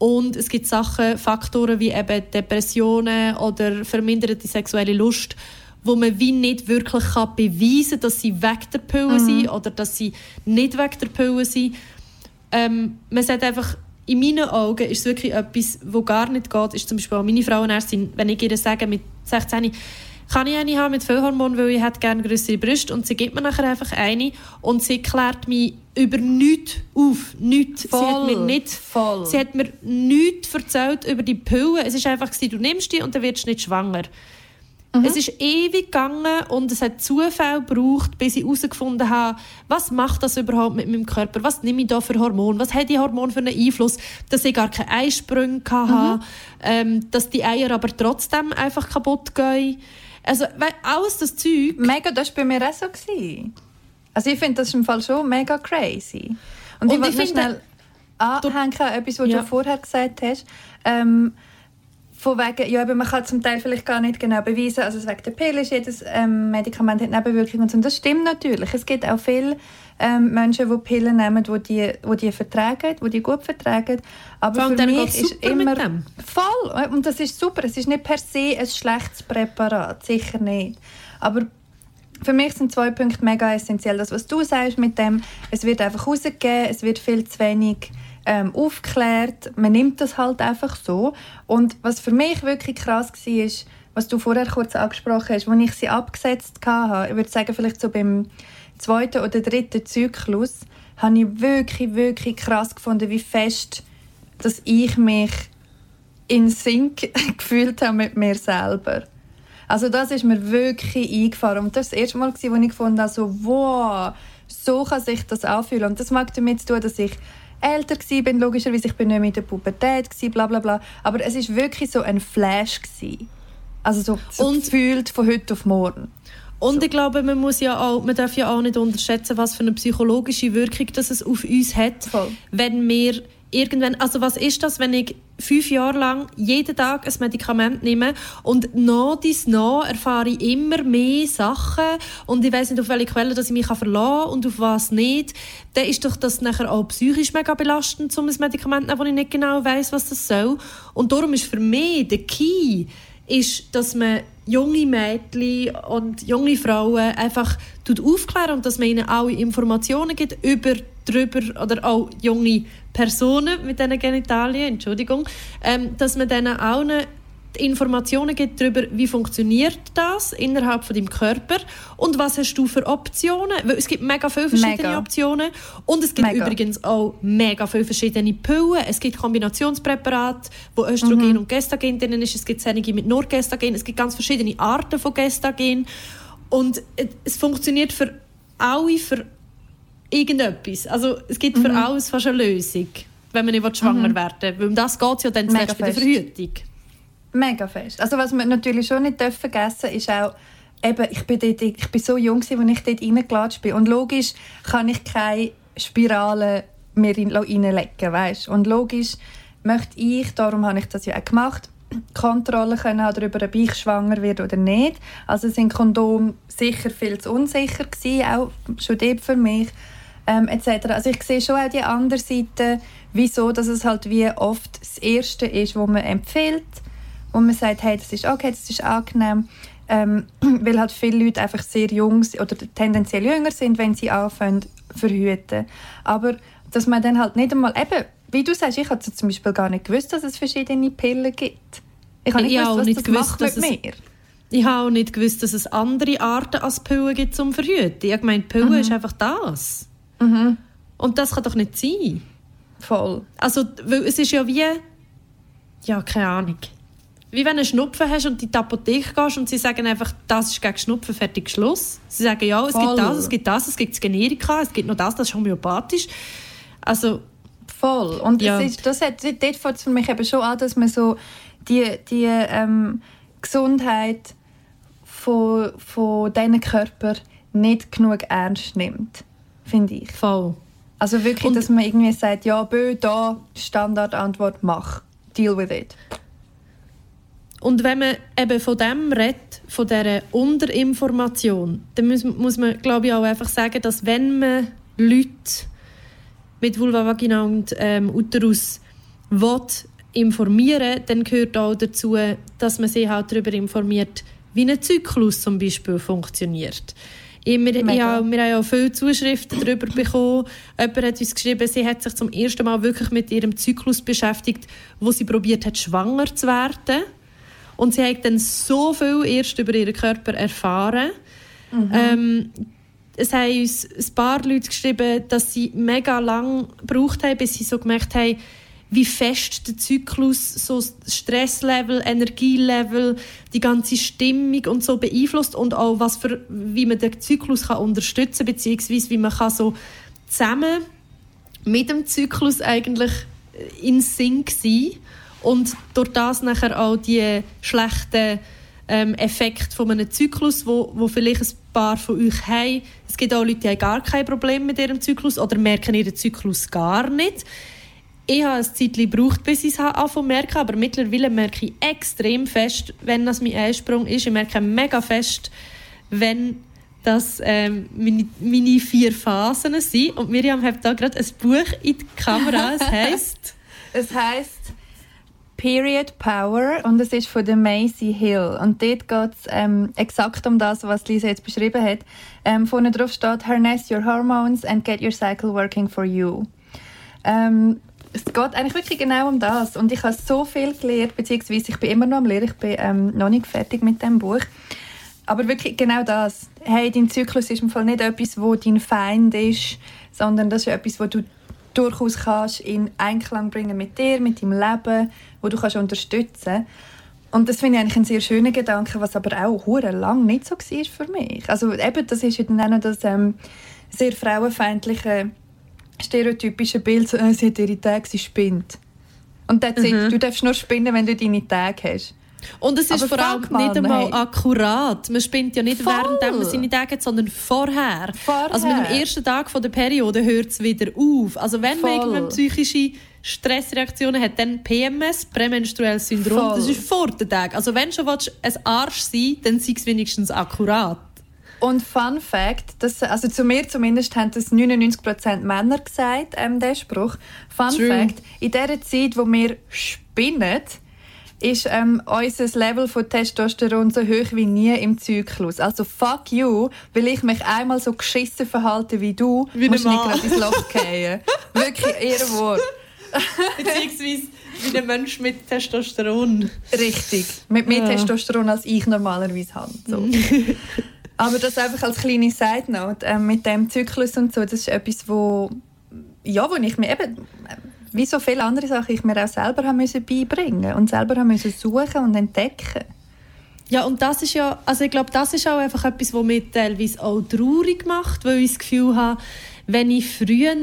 und es gibt Sachen, Faktoren wie eben Depressionen oder verminderte sexuelle Lust, wo man wie nicht wirklich kann beweisen kann, dass sie weg der Pille Mhm. sind oder dass sie nicht weg der Pille sind. Ähm, man sagt einfach, in meinen Augen ist es wirklich etwas, wo gar nicht geht, ist zum Beispiel auch meine Frauenärztin, wenn ich ihr sage, mit 16 kann ich eine haben mit Füllhormon, weil ich hätte gerne größere Brüste und sie gibt mir nachher einfach eine und sie klärt mich über nichts auf, nichts. Sie hat mir nicht, voll. sie hat mir nichts erzählt über die Pille. Es ist einfach du nimmst die und dann wirst du nicht schwanger. Es ist ewig gegangen und es hat Zufall gebraucht, bis ich herausgefunden habe, was macht das überhaupt mit meinem Körper? Was nehme ich da für Hormone? Was hat die Hormone für einen Einfluss? Dass ich gar keine Eisprünge hatte, ähm, dass die Eier aber trotzdem einfach kaputt gehen. Also, weil alles das Zeug... Mega, das war bei mir auch so. Gewesen. Also ich finde das im Fall schon mega crazy. Und, Und ich ich finde- schnell anhängen an etwas, was Ja. du vorher gesagt hast. Ähm, von wegen, ja, aber man kann zum Teil vielleicht gar nicht genau beweisen, also wegen der Pille ist jedes ähm, Medikament hat Nebenwirkungen und so. Und das stimmt natürlich. Es gibt auch viele ähm, Menschen, die Pillen nehmen, die die, die, die vertragen, die die gut vertragen. Aber Vor allem für mich ist immer dem. voll und das ist super. Es ist nicht per se ein schlechtes Präparat, sicher nicht. Aber für mich sind zwei Punkte mega essentiell. Das, was du sagst mit dem, es wird einfach rausgegeben, es wird viel zu wenig ähm, aufgeklärt, man nimmt das halt einfach so. Und was für mich wirklich krass war, ist, was du vorher kurz angesprochen hast, als ich sie abgesetzt hatte, ich würde sagen, vielleicht so beim zweiten oder dritten Zyklus, habe ich wirklich, wirklich krass gefunden, wie fest dass ich mich in Sync gefühlt habe mit mir selber. Also das ist mir wirklich eingefahren. Und das war das erste Mal, wo ich gefunden habe, so, wow, so kann sich das anfühlen. Und das mag damit zu tun, dass ich älter war, logischerweise, ich bin nicht mehr in der Pubertät, gewesen, bla bla bla. Aber es war wirklich so ein Flash. Gewesen. Also so, so Und- gefühlt von heute auf morgen. Und ich glaube, man, muss ja auch, man darf ja auch nicht unterschätzen, was für eine psychologische Wirkung das es auf uns hat, Voll. wenn wir irgendwann, also was ist das, wenn ich fünf Jahre lang jeden Tag ein Medikament nehme und nach dies nach erfahre ich immer mehr Sachen und ich weiß nicht, auf welche Quelle dass ich mich verlassen kann und auf was nicht, dann ist doch das nachher auch psychisch mega belastend, um ein Medikament zu nehmen, wo ich nicht genau weiß, was das soll. Und darum ist für mich der Key, ist, dass man junge Mädchen und junge Frauen einfach tut aufklären und dass man ihnen alle Informationen gibt über drüber oder auch junge Personen mit diesen Genitalien, Entschuldigung, ähm, dass man denen auch Informationen gibt darüber, wie funktioniert das innerhalb von deinem Körper und was hast du für Optionen. Weil es gibt mega viele verschiedene Mega. Optionen und es gibt Mega. übrigens auch mega viele verschiedene Pillen. Es gibt Kombinationspräparate, wo Östrogen und Gestagen drin ist. Es gibt einige mit nur Gestagen. Es gibt ganz verschiedene Arten von Gestagen. Und es funktioniert für alle, für irgendetwas. Also es gibt für alles fast eine Lösung, wenn man nicht schwanger werden will. Weil um das geht es ja dann zuletzt bei der. Verhütung. Mega fest. Also was wir natürlich schon nicht vergessen ist auch, eben, ich bin, dort, ich bin so jung, als ich dort reingelatscht bin. Und logisch kann ich keine Spirale mehr in- reinlegen, weißt? Und logisch möchte ich, darum habe ich das ja auch gemacht, Kontrolle können haben darüber, ob ich schwanger werde oder nicht. Also sind Kondom sicher viel zu unsicher gewesen, auch schon dort für mich ähm, etc. Also ich sehe schon auch die andere Seite, wieso, dass es halt wie oft das Erste ist, wo man empfiehlt, wo man sagt, hey, das ist okay, das ist angenehm, ähm, weil halt viele Leute einfach sehr jung oder tendenziell jünger sind, wenn sie anfangen verhüten. Aber dass man dann halt nicht einmal, eben, wie du sagst, ich habe zum Beispiel gar nicht gewusst, dass es verschiedene Pillen gibt. Ich habe nicht Ich gewusst, auch was nicht das gewusst, macht dass mit es- mir. Ich habe auch nicht gewusst, dass es andere Arten als Pillen gibt zum Verhüten. Ich meine, Pillen ist einfach das. Und das kann doch nicht sein. Voll. Also, weil es ist ja wie... Ja, keine Ahnung. Wie wenn du einen Schnupfen hast und in die Apotheke gehst und sie sagen einfach, das ist gegen Schnupfen, fertig, Schluss. Sie sagen, ja, es Voll. gibt das, es gibt das, es gibt das Generika, es gibt noch das, das ist homöopathisch. Also, Voll. Und Ja. ist, das hat, dort fängt es für mich eben schon an, dass man so die, die ähm, Gesundheit von, von diesen Körper nicht genug ernst nimmt, finde ich. voll. Also wirklich, Und- dass man irgendwie sagt, ja, bö, da, Standardantwort, mach. Deal with it. Und wenn man eben von dem redet, von dieser Unterinformation, dann muss, muss man, glaube ich, auch einfach sagen, dass wenn man Leute mit Vulva, Vagina und ähm, Uterus will informieren dann gehört auch dazu, dass man sie halt darüber informiert, wie ein Zyklus zum Beispiel funktioniert. Ich, wir, ich, wir haben ja viele Zuschriften darüber bekommen. Jemand hat uns geschrieben, sie hat sich zum ersten Mal wirklich mit ihrem Zyklus beschäftigt, wo sie probiert hat, schwanger zu werden. Und sie hat dann so viel erst über ihren Körper erfahren. Mhm. Ähm, es haben uns ein paar Leute geschrieben, dass sie mega lang gebraucht haben, bis sie so gemerkt haben, wie fest der Zyklus so Stresslevel, Energielevel, die ganze Stimmung und so beeinflusst und auch was für, wie man den Zyklus kann unterstützen beziehungsweise wie man kann so zusammen mit dem Zyklus eigentlich in Sync sein und durch das nachher auch die schlechten ähm, Effekte von einem Zyklus, wo, wo vielleicht ein paar von euch haben. Es gibt auch Leute, die haben gar kein Problem mit ihrem Zyklus oder merken ihren Zyklus gar nicht ich habe ein Zeit gebraucht, bis ich es anfangen merke, aber mittlerweile merke ich extrem fest, wenn das mein Einsprung ist. Ich merke mega fest, wenn das ähm, meine, meine, vier Phasen sind. Und Miriam hat da gerade ein Buch in die Kamera. Es heisst... es heisst Period Power und es ist von der Macy Hill. Und dort geht es ähm, exakt um das, was Lisa jetzt beschrieben hat. Ähm, vorne drauf steht «Harness your hormones and get your cycle working for you». Ähm, es geht eigentlich wirklich genau um das. Und ich habe so viel gelernt, beziehungsweise ich bin immer noch am Lehren, ich bin ähm, noch nicht fertig mit dem Buch. Aber wirklich genau das. Hey, dein Zyklus ist im Fall nicht etwas, wo dein Feind ist, sondern das ist etwas, wo du durchaus kannst in Einklang bringen mit dir, mit deinem Leben, wo du kannst unterstützen. Und das finde ich eigentlich ein sehr schöner Gedanke, was aber auch hure lang nicht so war für mich. Also eben, das ist dann auch noch das ähm, sehr frauenfeindliche stereotypische Bild, äh, sie hat ihre Tage, sie spinnt. Und that's mhm. Du darfst nur spinnen, wenn du deine Tage hast. Und es ist Aber vor allem nicht einmal hey. akkurat. Man spinnt ja nicht Voll. während man seine Tage hat, sondern vorher. vorher. Also mit dem ersten Tag der Periode hört es wieder auf. Also wenn Voll. man irgendwann psychische Stressreaktionen hat, dann PMS, prämenstruelles Syndrom, Voll. das ist vor den Tagen. Also wenn schon willst, ein Arsch sein dann sei es wenigstens akkurat. Und Fun Fact, das, also zu mir zumindest haben das 99% Männer gesagt, ähm, der Spruch. Fun True. Fact, in der Zeit, wo wir spinnen, ist ähm, unser Level von Testosteron so hoch wie nie im Zyklus. Also fuck you, weil ich mich einmal so geschissen verhalte wie du, wie musst nicht gerade ins Loch fallen. Wirklich, ihr Wort. Beziehungsweise wie ein Mensch mit Testosteron. Richtig, mit mehr ja. Testosteron als ich normalerweise habe. So. Aber das einfach als kleine Side Note äh, mit dem Zyklus und so, das ist etwas, wo ja, wo ich mir eben wie so viele andere Sachen ich mir auch selber haben müssen beibringen und selber haben müssen suchen und entdecken. Ja, und das ist ja, also ich glaube, das ist auch einfach etwas, was mich teilweise auch traurig macht, weil ich das Gefühl habe, wenn ich früher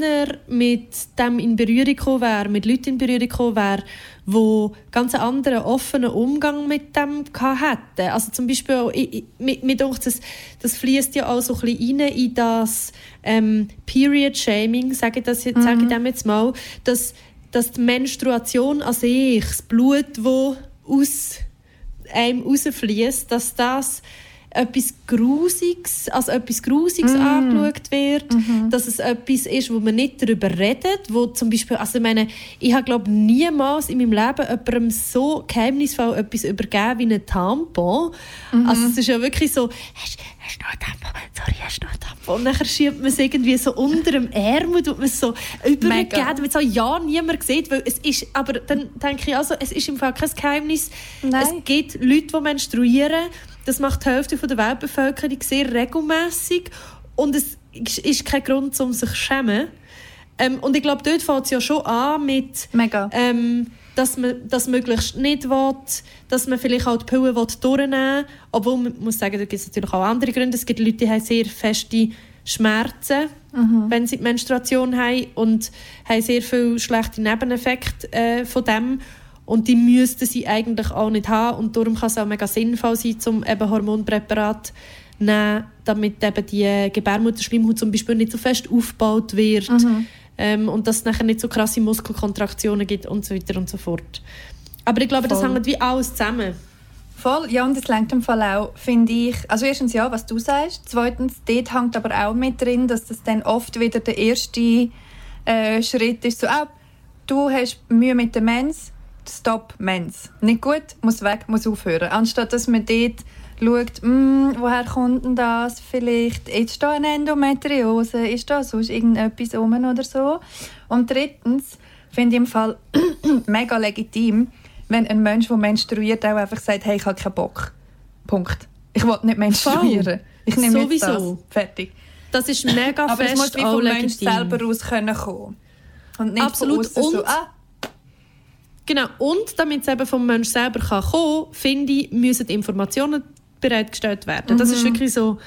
mit dem in Berührung gekommen wäre, mit Leuten in Berührung gekommen wäre, die ganz einen anderen, offenen Umgang mit dem hätten. Also zum Beispiel, auch, ich, ich, mir denkt, das, das fließt ja auch so ein bisschen rein in das ähm, Period-Shaming, sage ich, das, mhm. sage ich dem jetzt mal, dass, dass die Menstruation an sich, das Blut, das aus einem rausfließt, dass das etwas Grusiges, als etwas Grusiges mm. angeschaut wird, -hmm. dass es etwas ist, wo man nicht darüber redet, wo zum Beispiel, also ich meine, ich habe glaube niemals in meinem Leben jemandem so geheimnisvoll etwas übergeben wie ein Tampon. -hmm. Also es ist ja wirklich so, hast, hast du noch ein Tampon? Sorry, hast du noch ein Tampon? Und dann schiebt man es irgendwie so unter dem Ärmel, tut man es so übergeben, damit es auch ja niemand sieht, weil es ist, aber dann denke ich also, es ist im Fall kein Geheimnis. Nein. Es gibt Leute, die menstruieren, das macht die Hälfte der Weltbevölkerung sehr regelmäßig und es ist kein Grund, um sich zu schämen. Ähm, und ich glaube, dort fängt es ja schon an mit, ähm, dass man das möglichst nicht will, dass man vielleicht auch die Pillen durchnehmen will. Obwohl, man muss sagen, da gibt es natürlich auch andere Gründe. Es gibt Leute, die haben sehr feste Schmerzen, mhm. wenn sie die Menstruation haben und haben sehr viele schlechte Nebeneffekte äh, von dem. Und die müssten sie eigentlich auch nicht haben. Und darum kann es auch mega sinnvoll sein, um eben Hormonpräparat nehmen, damit eben die Gebärmutterschleimhaut zum Beispiel nicht so fest aufgebaut wird. Ähm, und dass es nachher nicht so krasse Muskelkontraktionen gibt und so weiter und so fort. Aber ich glaube, Voll. das hängt wie alles zusammen. Voll, ja, und das lenkt im Fall auch, finde ich, also erstens ja, was du sagst, zweitens, dort hängt aber auch mit drin, dass das dann oft wieder der erste äh, Schritt ist, so, oh, du hast Mühe mit der Mens, Stop, Mens. Nicht gut, muss weg, muss aufhören. Anstatt dass man dort schaut, mm, woher kommt denn das vielleicht, ist da eine Endometriose, ist da sonst irgendetwas rum oder so. Und drittens finde ich im Fall mega legitim, wenn ein Mensch, der menstruiert, auch einfach sagt, hey, ich habe keinen Bock. Punkt. Ich will nicht menstruieren. Ich nehme Sowieso. jetzt das. Fertig. Das ist mega Aber fest es muss wie vom Mensch selber aus können kommen. Und nicht Absolut. von und, so, ah. Genau. Und damit es eben vom Mensch selber kann kommen kann, finde ich, müssen Informationen bereitgestellt werden. Mhm. Das ist mhm. wirklich so...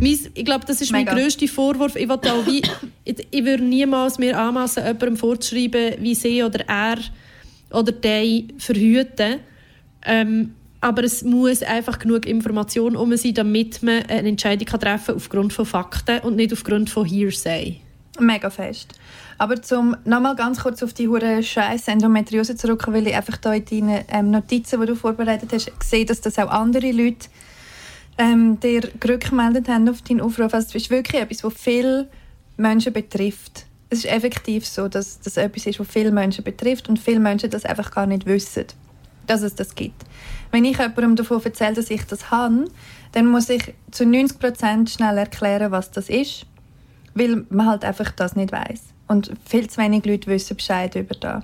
ich glaube, das ist Mega. mein grösster Vorwurf. Ich, auch wie, ich, ich würde niemals mir anmassen, jemandem vorzuschreiben, wie sie oder er oder die verhüten. Ähm, aber es muss einfach genug Information um sein, damit man eine Entscheidung treffen kann aufgrund von Fakten und nicht aufgrund von Hearsay. Mega fest. Aber zum nochmal ganz kurz auf die hure Scheiß Endometriose zurückkommen, weil ich einfach da in deinen ähm, Notizen, die du vorbereitet hast, sehe, dass das auch andere Leute ähm, dir gerückmeldet haben auf deinen Aufruf. Also, es ist wirklich etwas, was viele Menschen betrifft. Es ist effektiv so, dass das etwas ist, was viele Menschen betrifft und viele Menschen das einfach gar nicht wissen, dass es das gibt. Wenn ich jemandem davon erzähle, dass ich das habe, dann muss ich zu 90 Prozent schnell erklären, was das ist, weil man halt einfach das nicht weiß und viel zu wenig Leute wissen Bescheid über das.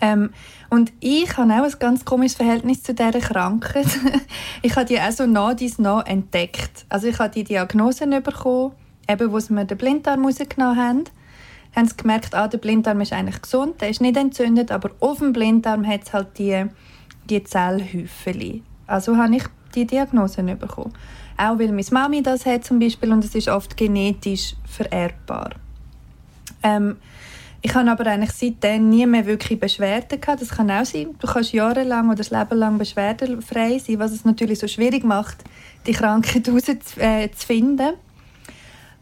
Ähm, und ich habe auch ein ganz komisches Verhältnis zu dieser Krankheit. ich habe die auch so nach dies nach entdeckt. Also ich habe die Diagnose bekommen, eben wo sie mir den Blinddarm rausgenommen haben. Haben sie gemerkt, ah, der Blinddarm ist eigentlich gesund, der ist nicht entzündet, aber auf dem Blinddarm hat es halt die, die Zellhäufchen. Also habe ich die Diagnose bekommen. Auch weil meine Mami das hat zum Beispiel und es ist oft genetisch vererbbar. Ähm, ich habe aber eigentlich seitdem nie mehr wirklich Beschwerden gehabt. Das kann auch sein. Du kannst jahrelang oder das Leben lang beschwerdefrei sein, was es natürlich so schwierig macht, die Krankheit herauszufinden.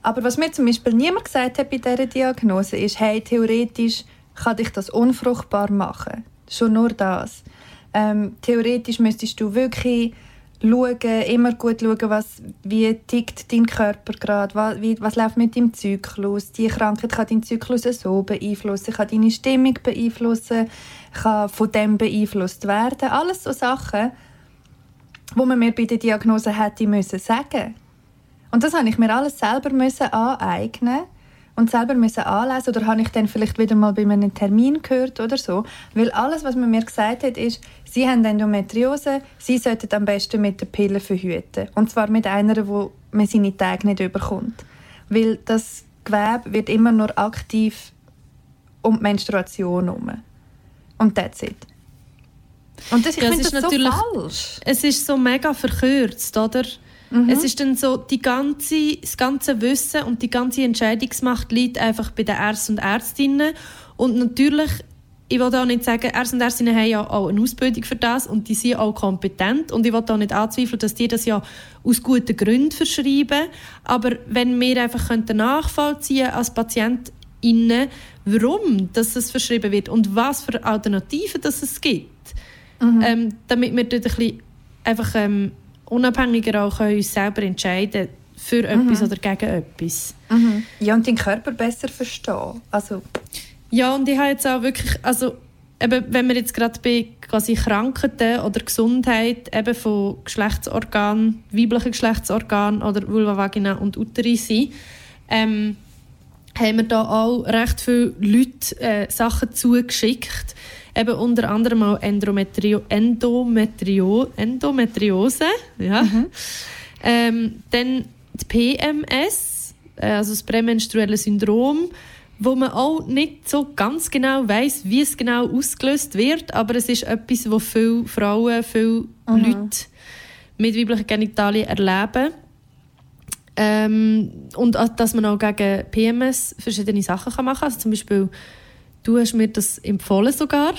Aber was mir zum Beispiel niemand gesagt hat bei dieser Diagnose ist, hey, theoretisch kann dich das unfruchtbar machen. Schon nur das. Ähm, theoretisch müsstest du wirklich schauen, immer gut schauen, was, wie tickt dein Körper gerade, was, was läuft mit deinem Zyklus. Die Krankheit kann deinen Zyklus so beeinflussen, kann deine Stimmung beeinflussen, kann von dem beeinflusst werden. Alles so Sachen, wo man mir bei der Diagnose hätte müssen sagen. Und das habe ich mir alles selber müssen aneignen und selber müssen anlesen oder habe ich dann vielleicht wieder mal bei einem Termin gehört oder so, weil alles, was man mir gesagt hat, ist, sie haben Endometriose, sie sollten am besten mit der Pille verhüten und zwar mit einer, wo man seine Tage nicht überkommt, weil das Gewebe wird immer nur aktiv um die Menstruation herum. Und that's it. Und das, ich ja, finde das so falsch. Es ist so mega verkürzt, oder? Mhm. Es ist dann so, die ganze, das ganze Wissen und die ganze Entscheidungsmacht liegt einfach bei den Ärzten und Ärztinnen. Und natürlich, ich will auch nicht sagen, Ärzte und Ärztinnen haben ja auch eine Ausbildung für das und die sind auch kompetent. Und ich will auch nicht anzweifeln, dass die das ja aus guten Gründen verschreiben. Aber wenn wir einfach nachvollziehen als PatientInnen, warum das verschrieben wird und was für Alternativen dass es gibt, mhm. ähm, damit wir dort ein bisschen einfach ähm, unabhängiger auch können uns selber entscheiden für mhm. etwas oder gegen etwas. Mhm. Ja, und den Körper besser verstehen. Also. Ja, und ich habe jetzt auch wirklich, also eben, wenn wir jetzt gerade bei quasi Krankheiten oder Gesundheit eben von Geschlechtsorganen, weiblichen Geschlechtsorganen oder Vulva, Vagina und Uterus sind, ähm, haben wir da auch recht viele Leute äh, Sachen zugeschickt, eben unter anderem auch Endometrio Endometrio Endometriose, ja. Mhm. Ähm, dann die PMS, äh, also das prämenstruelle Syndrom, wo man auch nicht so ganz genau weiß, wie es genau ausgelöst wird, aber es ist etwas, wo viele Frauen, viele mhm. Leute mit weiblichen Genitalien erleben. Ähm, und dass man auch gegen PMS verschiedene Sachen machen kann. Also zum Beispiel Du hast mir das empfohlen sogar.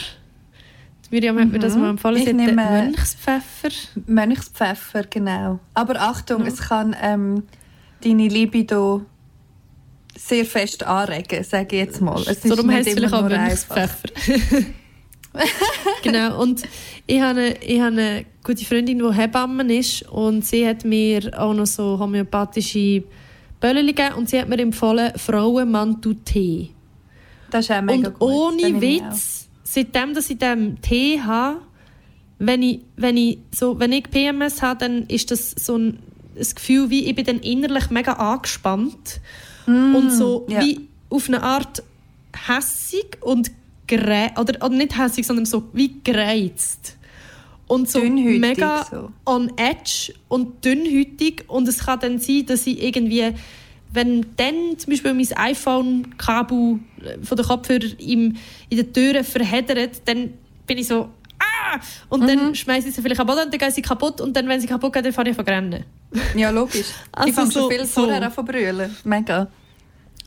Miriam hat mir das mhm. mal empfohlen. Ich nehme Mönchspfeffer. Mönchspfeffer, genau. Aber Achtung, ja. es kann ähm, deine Libido sehr fest anregen, sage ich jetzt mal. Es Darum heißt es vielleicht auch Mönchspfeffer. genau, und ich habe, eine, ich habe eine gute Freundin, die Hebamme ist und sie hat mir auch noch so homöopathische Böllchen gegeben und sie hat mir empfohlen, Frauenmantel-Tee. Das ist auch mega Und gut. ohne Witz, seitdem dass ich diesen Tee habe, wenn ich, wenn ich, so, wenn ich PMS habe, dann ist das so ein, ein Gefühl, wie ich bin dann innerlich mega angespannt Mm, und so ja. wie auf eine Art hässig und gerä oder, oder nicht hässig, sondern so wie gereizt. Und so Dünnhütig mega so. on edge und dünnhütig. Und es kann dann sein, dass ich irgendwie, wenn dann zum Beispiel mein iPhone-Kabel äh, von der Kopfhörer im, in den Türen verheddert, dann bin ich so «Ah!» Und Mhm. dann schmeiße ich sie vielleicht am Boden und dann gehen sie kaputt. Und dann, wenn sie kaputt gehen, dann fange ich an rennen. Ja, logisch. Also ich fange so- schon viel so. vorher an zu brüllen. Mega.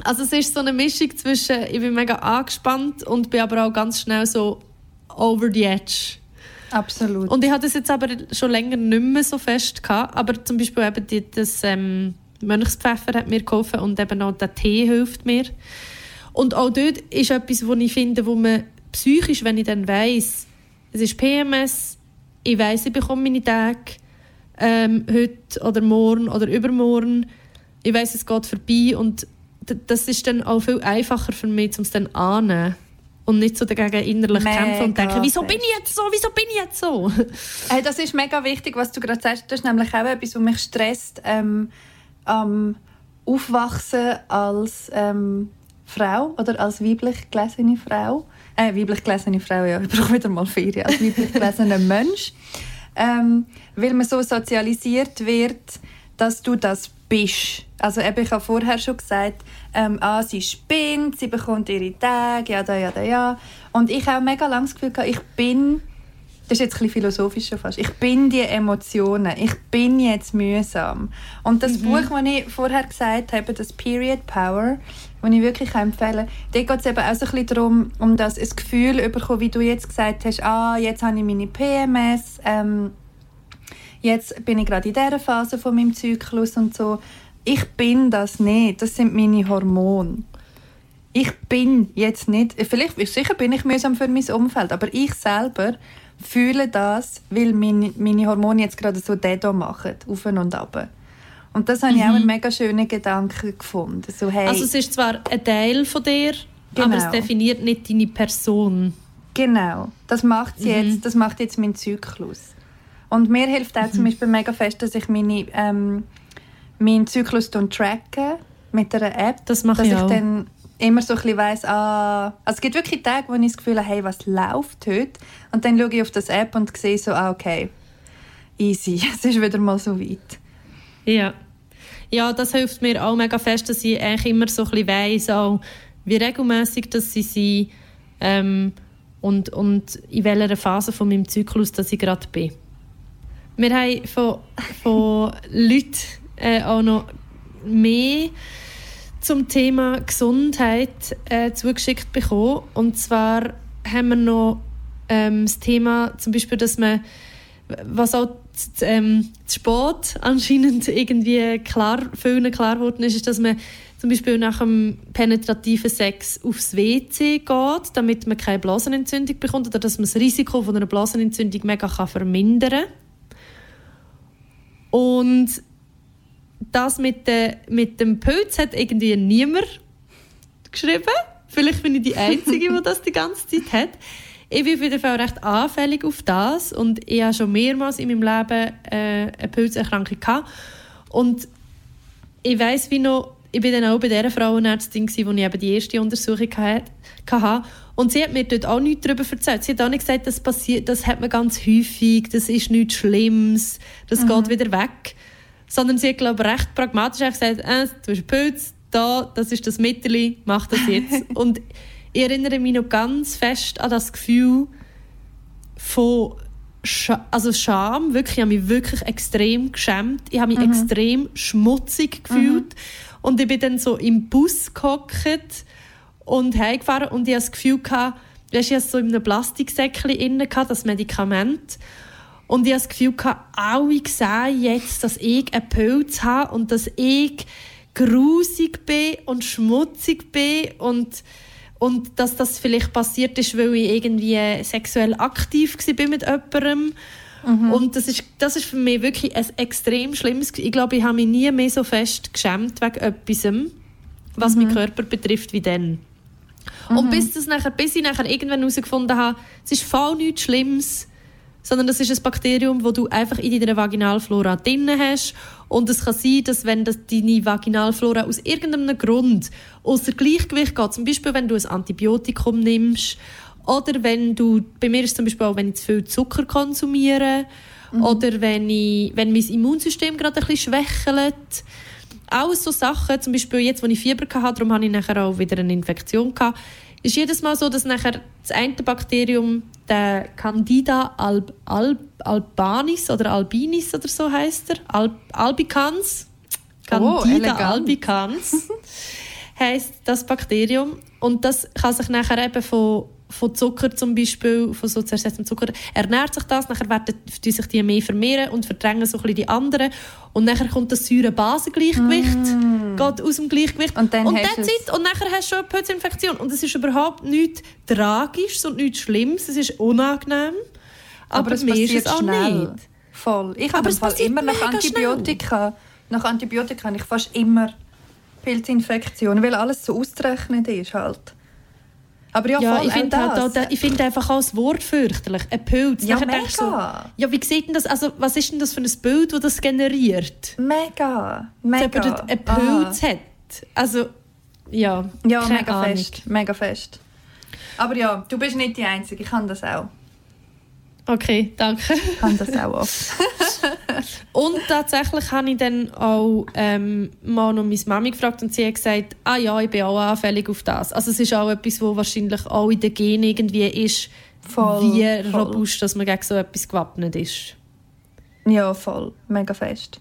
Also es ist so eine Mischung zwischen, ich bin mega angespannt und bin aber auch ganz schnell so over the edge. Absolut. Und ich hatte das jetzt aber schon länger nicht mehr so fest gehabt, aber zum Beispiel eben die, das ähm, Mönchspfeffer hat mir geholfen und eben auch der Tee hilft mir. Und auch dort ist etwas, wo ich finde, wo man psychisch, wenn ich dann weiss, es ist PMS, ich weiss, ich bekomme meine Tage ähm, heute oder morgen oder übermorgen, ich weiss, es geht vorbei und das ist dann auch viel einfacher für mich, um es dann anzunehmen. Und nicht so dagegen innerlich Mega kämpfen und denken, wieso bin ich jetzt so, wieso bin ich jetzt so? Hey, das ist mega wichtig, was du gerade sagst. Das ist nämlich auch etwas, was mich stresst ähm, am Aufwachsen als ähm, Frau oder als weiblich gelesene Frau. Äh, weiblich gelesene Frau, ja, ich brauche wieder mal Ferien. Als weiblich gelesener Mensch. Ähm, weil man so sozialisiert wird, dass du das bist. Also eben, ich habe vorher schon gesagt, ähm, ah, sie spinnt, sie bekommt ihre Tage, ja, da, ja, da, ja. Und ich habe mega lange das Gefühl, gehabt, ich bin das ist jetzt ein bisschen philosophisch schon fast. Ich bin die Emotionen. Ich bin jetzt mühsam. Und das Buch, das ich vorher gesagt habe, das Period Power, das ich wirklich empfehlen kann, da geht es eben auch so ein bisschen darum, um das ein Gefühl bekommen, wie du jetzt gesagt hast, ah, jetzt habe ich meine PMS, ähm, jetzt bin ich gerade in dieser Phase von meinem Zyklus und so. Ich bin das nicht. Das sind meine Hormone. Ich bin jetzt nicht, vielleicht, sicher bin ich mühsam für mein Umfeld, aber ich selber fühle das, weil meine, meine Hormone jetzt gerade so Dedo machen, auf und ab. Und das habe ich auch einen mega schönen Gedanken gefunden. So, hey, Also es ist zwar ein Teil von dir, Genau. aber es definiert nicht deine Person. Genau, das macht jetzt, das macht jetzt mein Zyklus. Und mir hilft auch zum Beispiel mega fest, dass ich meine, ähm, meinen Zyklus tracke mit einer App. Das mache dass ich ich auch. dann immer so ein bisschen weiss, ah, also es gibt wirklich Tage, wo ich das Gefühl habe, hey, was läuft heute? Und dann schaue ich auf das App und sehe so, ah, okay, easy, es ist wieder mal so weit. Ja. Ja, das hilft mir auch mega fest, dass ich eigentlich immer so ein bisschen weiss, auch, wie regelmäßig dass sie sind ähm, und, und in welcher Phase von meinem Zyklus dass ich gerade bin. Wir haben von, von Leuten äh, auch noch mehr zum Thema Gesundheit äh, zugeschickt bekommen. Und zwar haben wir noch ähm, das Thema, zum Beispiel, dass man, was auch ähm, zu spät anscheinend irgendwie klar, vielen klar geworden ist, ist, dass man zum Beispiel nach dem penetrativen Sex aufs WC geht, damit man keine Blasenentzündung bekommt oder dass man das Risiko von einer Blasenentzündung mega kann vermindern kann. Und das mit, de, mit dem Pilz hat irgendwie niemand geschrieben. Vielleicht bin ich die Einzige, die das die ganze Zeit hat. Ich bin auf jeden Fall recht anfällig auf das und ich habe schon mehrmals in meinem Leben äh, eine Pilzerkrankung gehabt. Und ich weiß wie noch, ich bin dann auch bei dieser Frauenärztin, gewesen, wo ich eben die erste Untersuchung hatte. Und sie hat mir dort auch nichts darüber erzählt. Sie hat auch nicht gesagt, das, passiert, das hat man ganz häufig, das ist nichts Schlimmes, das geht wieder weg. Sondern sie hat, glaube ich, recht pragmatisch gesagt, äh, du hast Pilz, da, das ist das Mittel, mach das jetzt. Und ich erinnere mich noch ganz fest an das Gefühl von Scha also Scham. Wirklich, ich habe mich wirklich extrem geschämt. Ich habe mich extrem schmutzig gefühlt. Und ich bin dann so im Bus gehockt und heimgefahren und ich hatte das Gefühl, gehabt, weisst, ich hatte so in einem Plastiksäckchen das Medikament. Und ich hatte das Gefühl, alle sehen jetzt, dass ich einen Pilz habe und dass ich grusig bin und schmutzig bin und, und dass das vielleicht passiert ist, weil ich irgendwie sexuell aktiv war mit jemandem. Und das ist, das ist für mich wirklich ein extrem schlimmes. Ich glaube, ich habe mich nie mehr so fest geschämt wegen etwas, was meinen Körper betrifft, wie dann. Und bis, das nachher, bis ich nachher irgendwann herausgefunden habe, es ist voll nichts Schlimmes, sondern das ist ein Bakterium, das du einfach in deiner Vaginalflora drin hast. Und es kann sein, dass wenn das deine Vaginalflora aus irgendeinem Grund außer Gleichgewicht geht, zum Beispiel wenn du ein Antibiotikum nimmst oder wenn du, bei mir ist es zum Beispiel auch, wenn ich zu viel Zucker konsumiere mhm. oder wenn, ich, wenn mein Immunsystem gerade ein bisschen schwächelt. Alles so Sachen, zum Beispiel jetzt, als ich Fieber hatte, darum hatte ich nachher auch wieder eine Infektion gehabt, ist jedes Mal so, dass nachher das eine Bakterium, der Candida alb, alb, albanis oder albinis oder so heißt er, alb, albicans, Candida oh, albicans, heißt das Bakterium. Und das kann sich nachher eben von von Zucker zum Beispiel, von so zersetztem Zucker, ernährt sich das, nachher werden die sich die mehr vermehren und verdrängen so ein bisschen die anderen und nachher kommt das Säure-Basen-Gleichgewicht, mm. geht aus dem Gleichgewicht und dann und, hast it, und nachher hast du schon eine Pilzinfektion und es ist überhaupt nichts Tragisches und nichts Schlimmes, es ist unangenehm, aber, aber es mir ist es auch schnell. nicht. Voll. Ich habe immer nach Antibiotika, schnell. nach Antibiotika habe ich fast immer Pilzinfektionen, weil alles so ausgerechnet ist halt. Aber ja, ja ich finde halt find einfach auch das Wort fürchterlich. Ein Pilz. Ja, mega. So, ja, wie sieht denn das, also was ist denn das für ein Bild, das das generiert? Mega, mega. Dass jemand einen Pilz Aha. hat. Also, ja, Ja, mega Ahnung. fest, mega fest. Aber ja, du bist nicht die Einzige, ich kann das auch. Okay, danke. Ich kann das auch oft. und tatsächlich habe ich dann auch ähm, mal noch meine Mami gefragt und sie hat gesagt, ah ja, ich bin auch anfällig auf das. Also es ist auch etwas, wo wahrscheinlich auch in den Genen irgendwie ist, voll, wie voll. robust, dass man gegen so etwas gewappnet ist. Ja, voll. Mega fest.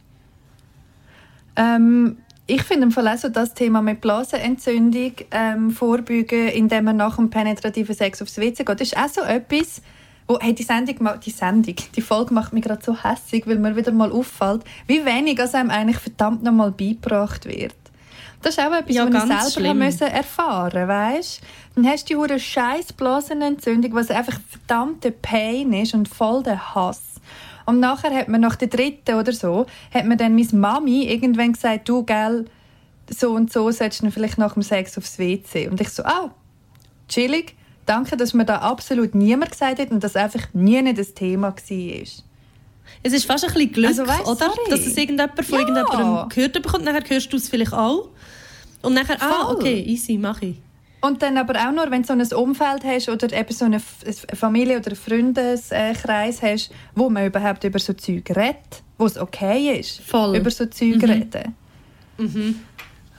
Ähm, ich finde im Fall auch so das Thema mit Blasenentzündung ähm, vorbeugen, indem man nach dem penetrativen Sex aufs WC geht, ist auch so etwas, Oh, hey, die Sendung, die Sendung, die Folge macht mich gerade so hässlich, weil mir wieder mal auffällt, wie wenig aus einem eigentlich verdammt noch mal beigebracht wird. Das ist auch etwas, ja, was ich selber müssen erfahren weißt? Dann hast du die scheiß Blasenentzündung, was einfach verdammte Pain ist und voll der Hass. Und nachher hat man nach der dritten oder so, hat mir dann meine Mami irgendwann gesagt, du, gell, so und so solltest du vielleicht nach dem Sex aufs WC. Und ich so, ah, chillig danke, dass mir da absolut niemand gesagt hat und das einfach nie das Thema war. Es ist fast ein bisschen Glück, also, weißt, oder? Sorry. Dass es irgendjemand von ja. irgendjemandem gehört bekommt. Nachher hörst du es vielleicht auch. Und nachher, ah, Voll. ah, okay, easy, mache ich. Und dann aber auch nur, wenn du so ein Umfeld hast oder eben so eine Familie- oder einen Freundeskreis hast, wo man überhaupt über so Zeug redet, wo es okay ist, Voll. über so Zeug mhm. reden. Mhm.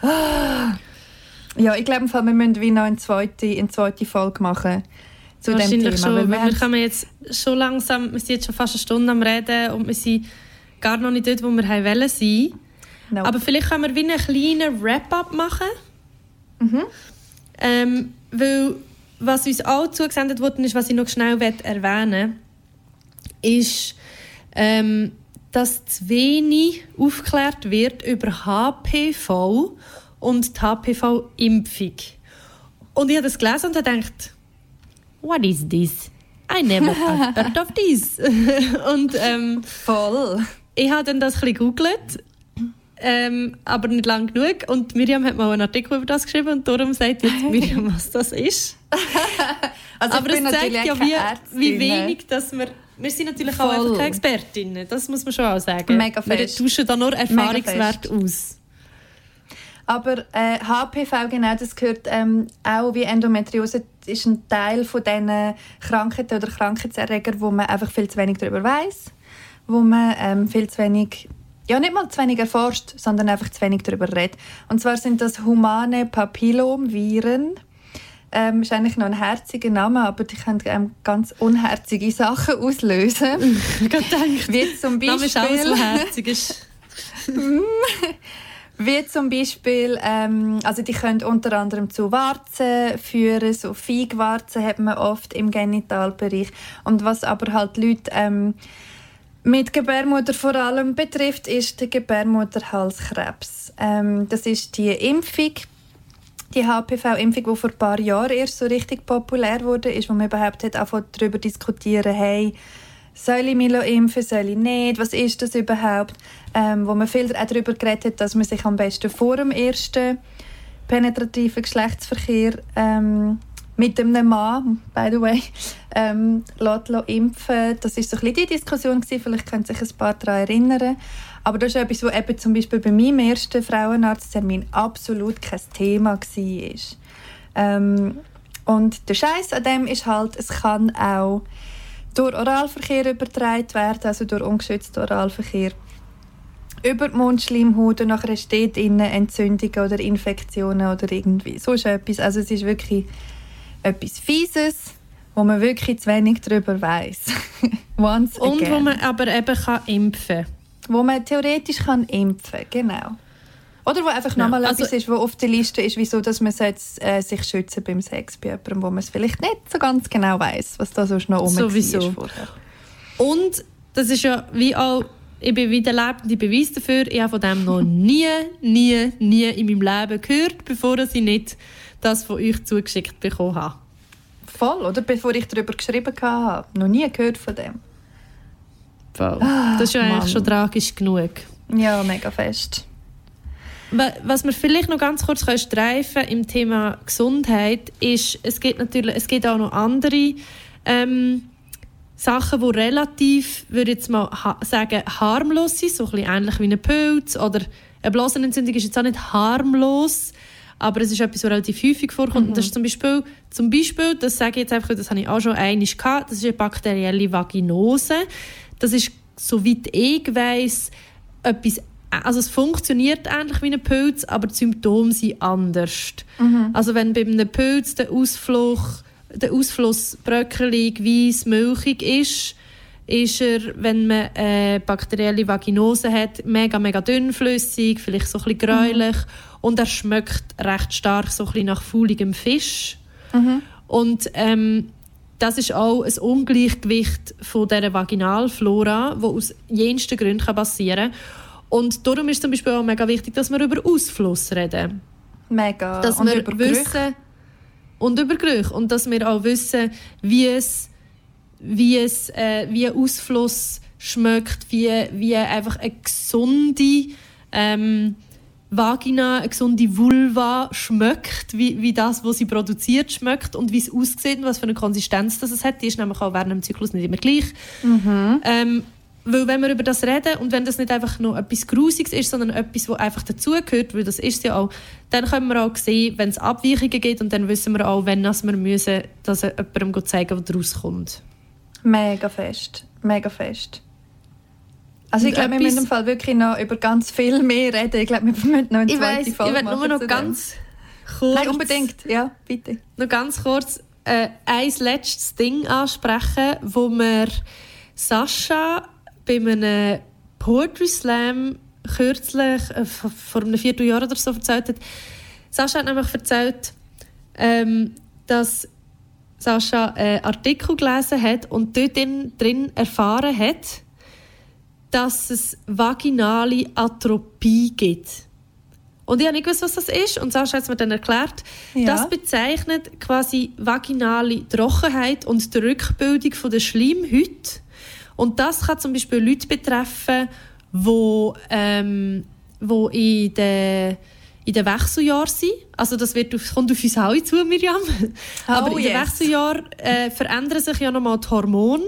Ah. Ja, ich glaube, wir müssen wie noch eine zweite, eine zweite Folge machen zu dem Thema. Schon, weil wir, wir kommen jetzt schon langsam, wir sind jetzt schon fast eine Stunde am Reden und wir sind gar noch nicht dort, wo wir wollen sein. Nope. Aber vielleicht können wir wie einen kleinen Wrap-up machen. Mhm. Ähm, weil was uns auch zugesendet wurde, ist, was ich noch schnell erwähnen ist, ähm, dass zu wenig aufgeklärt wird über HPV und die HPV-Impfung. Und ich habe das gelesen und habe gedacht, what is this? I never heard of this. und ähm, Voll. Ich habe dann das ein bisschen gegoogelt, ähm, aber nicht lang genug. Und Miriam hat mal einen Artikel über das geschrieben und darum sagt jetzt Miriam, was das ist. also aber es zeigt ja, wie, wie wenig, dass wir wir sind natürlich Voll. auch einfach keine Expertinnen, das muss man schon auch sagen. Mega fest. Wir tauschen da nur Erfahrungswert aus. Aber äh, HPV, genau, das gehört ähm, auch wie Endometriose, ist ein Teil von diesen Krankheiten oder Krankheitserregern, wo man einfach viel zu wenig darüber weiß, wo man ähm, viel zu wenig ja, nicht mal zu wenig erforscht, sondern einfach zu wenig darüber redet. Und zwar sind das humane Papillomviren. Ähm, ist eigentlich noch ein herziger Name, aber die können ähm, ganz unherzige Sachen auslösen. ich gedacht, Wie zum Beispiel... Name ist auch so herzig. Wie zum Beispiel, ähm, also die können unter anderem zu Warzen führen, so Feigwarzen hat man oft im Genitalbereich. Und was aber halt Leute ähm, mit Gebärmutter vor allem betrifft, ist der Gebärmutterhalskrebs. Ähm, das ist die Impfung, die HPV-Impfung, die vor ein paar Jahren erst so richtig populär wurde, ist, wo man überhaupt hat darüber diskutieren, hey, soll ich mich impfen, soll ich nicht, was ist das überhaupt? Ähm, wo man viel auch darüber geredet hat, dass man sich am besten vor dem ersten penetrativen Geschlechtsverkehr ähm, mit einem Mann, by the way, ähm, lässt impfen. Das war so ein bisschen die Diskussion, gewesen. vielleicht können sich ein paar daran erinnern. Aber das ist etwas, was eben zum Beispiel bei meinem ersten Frauenarzttermin absolut kein Thema war. Ähm, und der Scheiß an dem ist halt, es kann auch durch Oralverkehr übertragen werden, also durch ungeschützten Oralverkehr über die Mundschleimhaut und nachher steht innen Entzündungen oder Infektionen oder irgendwie so etwas. Also es ist wirklich etwas Fieses, wo man wirklich zu wenig darüber weiß. und wo man aber eben kann impfen kann. Wo man theoretisch kann impfen genau. Oder wo einfach ja, nochmal also, etwas ist, wo auf der Liste ist, wieso dass man jetzt, äh, sich schützen beim Sex bei jemandem, wo man es vielleicht nicht so ganz genau weiß, was da sonst noch Sowieso. vorher. Und das ist ja wie auch, ich bin wie der lebende Beweis dafür, ich habe von dem noch nie, nie, nie in meinem Leben gehört, bevor ich nicht das von euch zugeschickt bekommen habe. Voll, oder? Bevor ich darüber geschrieben habe. Noch nie gehört von dem. Voll. Ah, das ist ja Mann. eigentlich schon tragisch genug. Ja, mega fest. Was wir vielleicht noch ganz kurz streifen im Thema Gesundheit ist, es gibt natürlich, es gibt auch noch andere ähm, Sachen, die relativ, würde jetzt mal ha sagen, harmlos sind, so ein bisschen ähnlich wie ein Pilz oder eine Blasenentzündung ist jetzt auch nicht harmlos, aber es ist etwas, was relativ häufig vorkommt. Mhm. Und das ist zum Beispiel, zum Beispiel, das sage ich jetzt einfach, das habe ich auch schon einmal gehabt, das ist eine bakterielle Vaginose. Das ist, soweit ich weiss, etwas also es funktioniert ähnlich wie ein Pilz, aber die Symptome sind anders. Mhm. Also wenn bei einem Pilz der Ausfluss, der Ausfluss bröckelig, weiss, milchig ist, ist er, wenn man eine bakterielle Vaginose hat, mega, mega dünnflüssig, vielleicht so ein bisschen gräulich mhm. und er schmeckt recht stark so ein bisschen nach fauligem Fisch. Mhm. Und ähm, das ist auch ein Ungleichgewicht von dieser Vaginalflora, das aus jensten Gründen passieren kann. Und darum ist zum Beispiel auch mega wichtig, dass wir über Ausfluss reden. Mega. Dass und wir über wissen, und über Gerüche. Und dass wir auch wissen, wie es, wie es äh, wie Ausfluss schmeckt, wie, wie einfach eine gesunde ähm, Vagina, eine gesunde Vulva schmeckt, wie, wie das, was sie produziert, schmeckt und wie es aussieht und was für eine Konsistenz das es hat. Die ist nämlich auch während dem Zyklus nicht immer gleich. Mhm. Ähm, weil wenn wir über das reden und wenn das nicht einfach nur etwas Grusiges ist, sondern etwas, das einfach dazugehört, weil das ist ja auch, dann können wir auch sehen, wenn es Abweichungen gibt und dann wissen wir auch, wenn wir müssen, dass jemandem zeigen, was daraus kommt. Mega fest, mega fest. Also ich glaube, wir müssen im Fall wirklich noch über ganz viel mehr reden. Ich glaube, wir müssen noch eine zweite weiss, Folge ich machen. Ich nur noch ganz kurz... Nein, unbedingt. Ja, bitte. Noch ganz kurz äh, ein letztes Ding ansprechen, wo wir Sascha bei einem Poetry Slam kürzlich, äh, vor einem Vierteljahr oder so, erzählt hat. Sascha hat nämlich erzählt, ähm, dass Sascha einen Artikel gelesen hat und dort drin erfahren hat, dass es vaginale Atropie gibt. Und ich habe nicht gewusst, was das ist. Und Sascha hat es mir dann erklärt. Ja. Das bezeichnet quasi vaginale Trockenheit und die Rückbildung der Schleimhäute und das kann zum Beispiel Leute betreffen, wo, ähm, wo in den in den Wechseljahren sind. Also das wird auf, kommt auf uns alle zu, Miriam. Oh, Aber in yes. den Wechseljahren äh, verändern sich ja nochmal die Hormone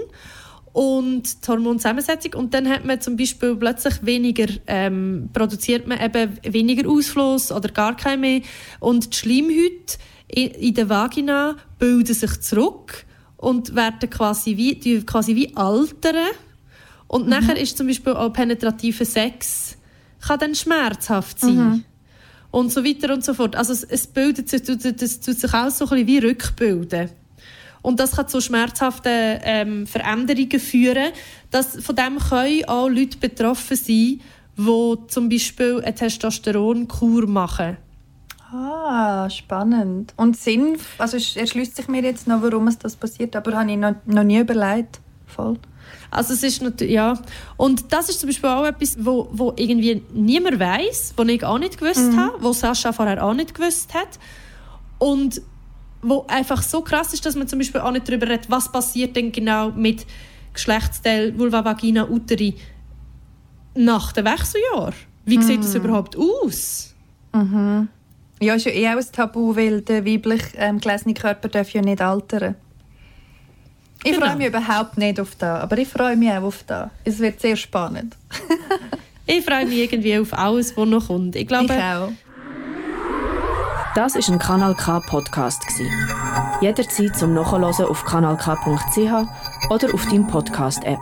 und die Hormonzusammensetzung und dann hat man zum Beispiel plötzlich weniger, ähm, produziert man eben weniger Ausfluss oder gar keinen mehr und die Schleimhäute in, in der Vagina bilden sich zurück und werden quasi wie, quasi wie altern. Und mhm. nachher ist zum Beispiel auch penetrativer Sex kann dann schmerzhaft sein. Mhm. Und so weiter und so fort. Also es, es bildet sich, das tut sich auch so ein bisschen wie rückbilden. Und das kann zu schmerzhaften ähm, Veränderungen führen. Dass, von dem können auch Leute betroffen sein, die zum Beispiel eine Testosteronkur machen. Ah, spannend. Und Sinn, also erschließt sich mir jetzt noch, warum es das passiert, aber habe ich noch, noch nie überlegt. Voll. Also es ist natürlich, ja. Und das ist zum Beispiel auch etwas, wo, wo irgendwie niemand weiß, wo ich auch nicht gewusst mhm. habe, wo Sascha vorher auch nicht gewusst hat. Und wo einfach so krass ist, dass man zum Beispiel auch nicht darüber redet, was passiert denn genau mit Geschlechtsteil, Vulva, Vagina, Uteri nach dem Wechseljahr. Wie mhm. sieht das überhaupt aus? Mhm. Ja, ist ja eh auch ein Tabu, weil der weiblich ähm, gelesene Körper darf ja nicht altern. Ich Genau. freue mich überhaupt nicht auf das, aber ich freue mich auch auf das. Es wird sehr spannend. Ich freue mich irgendwie auf alles, was noch kommt. Ich glaube, ich auch. Das ist ein Kanal K Podcast gsi. Jederzeit zum Nachhören auf kanalk.ch oder auf deinem Podcast App.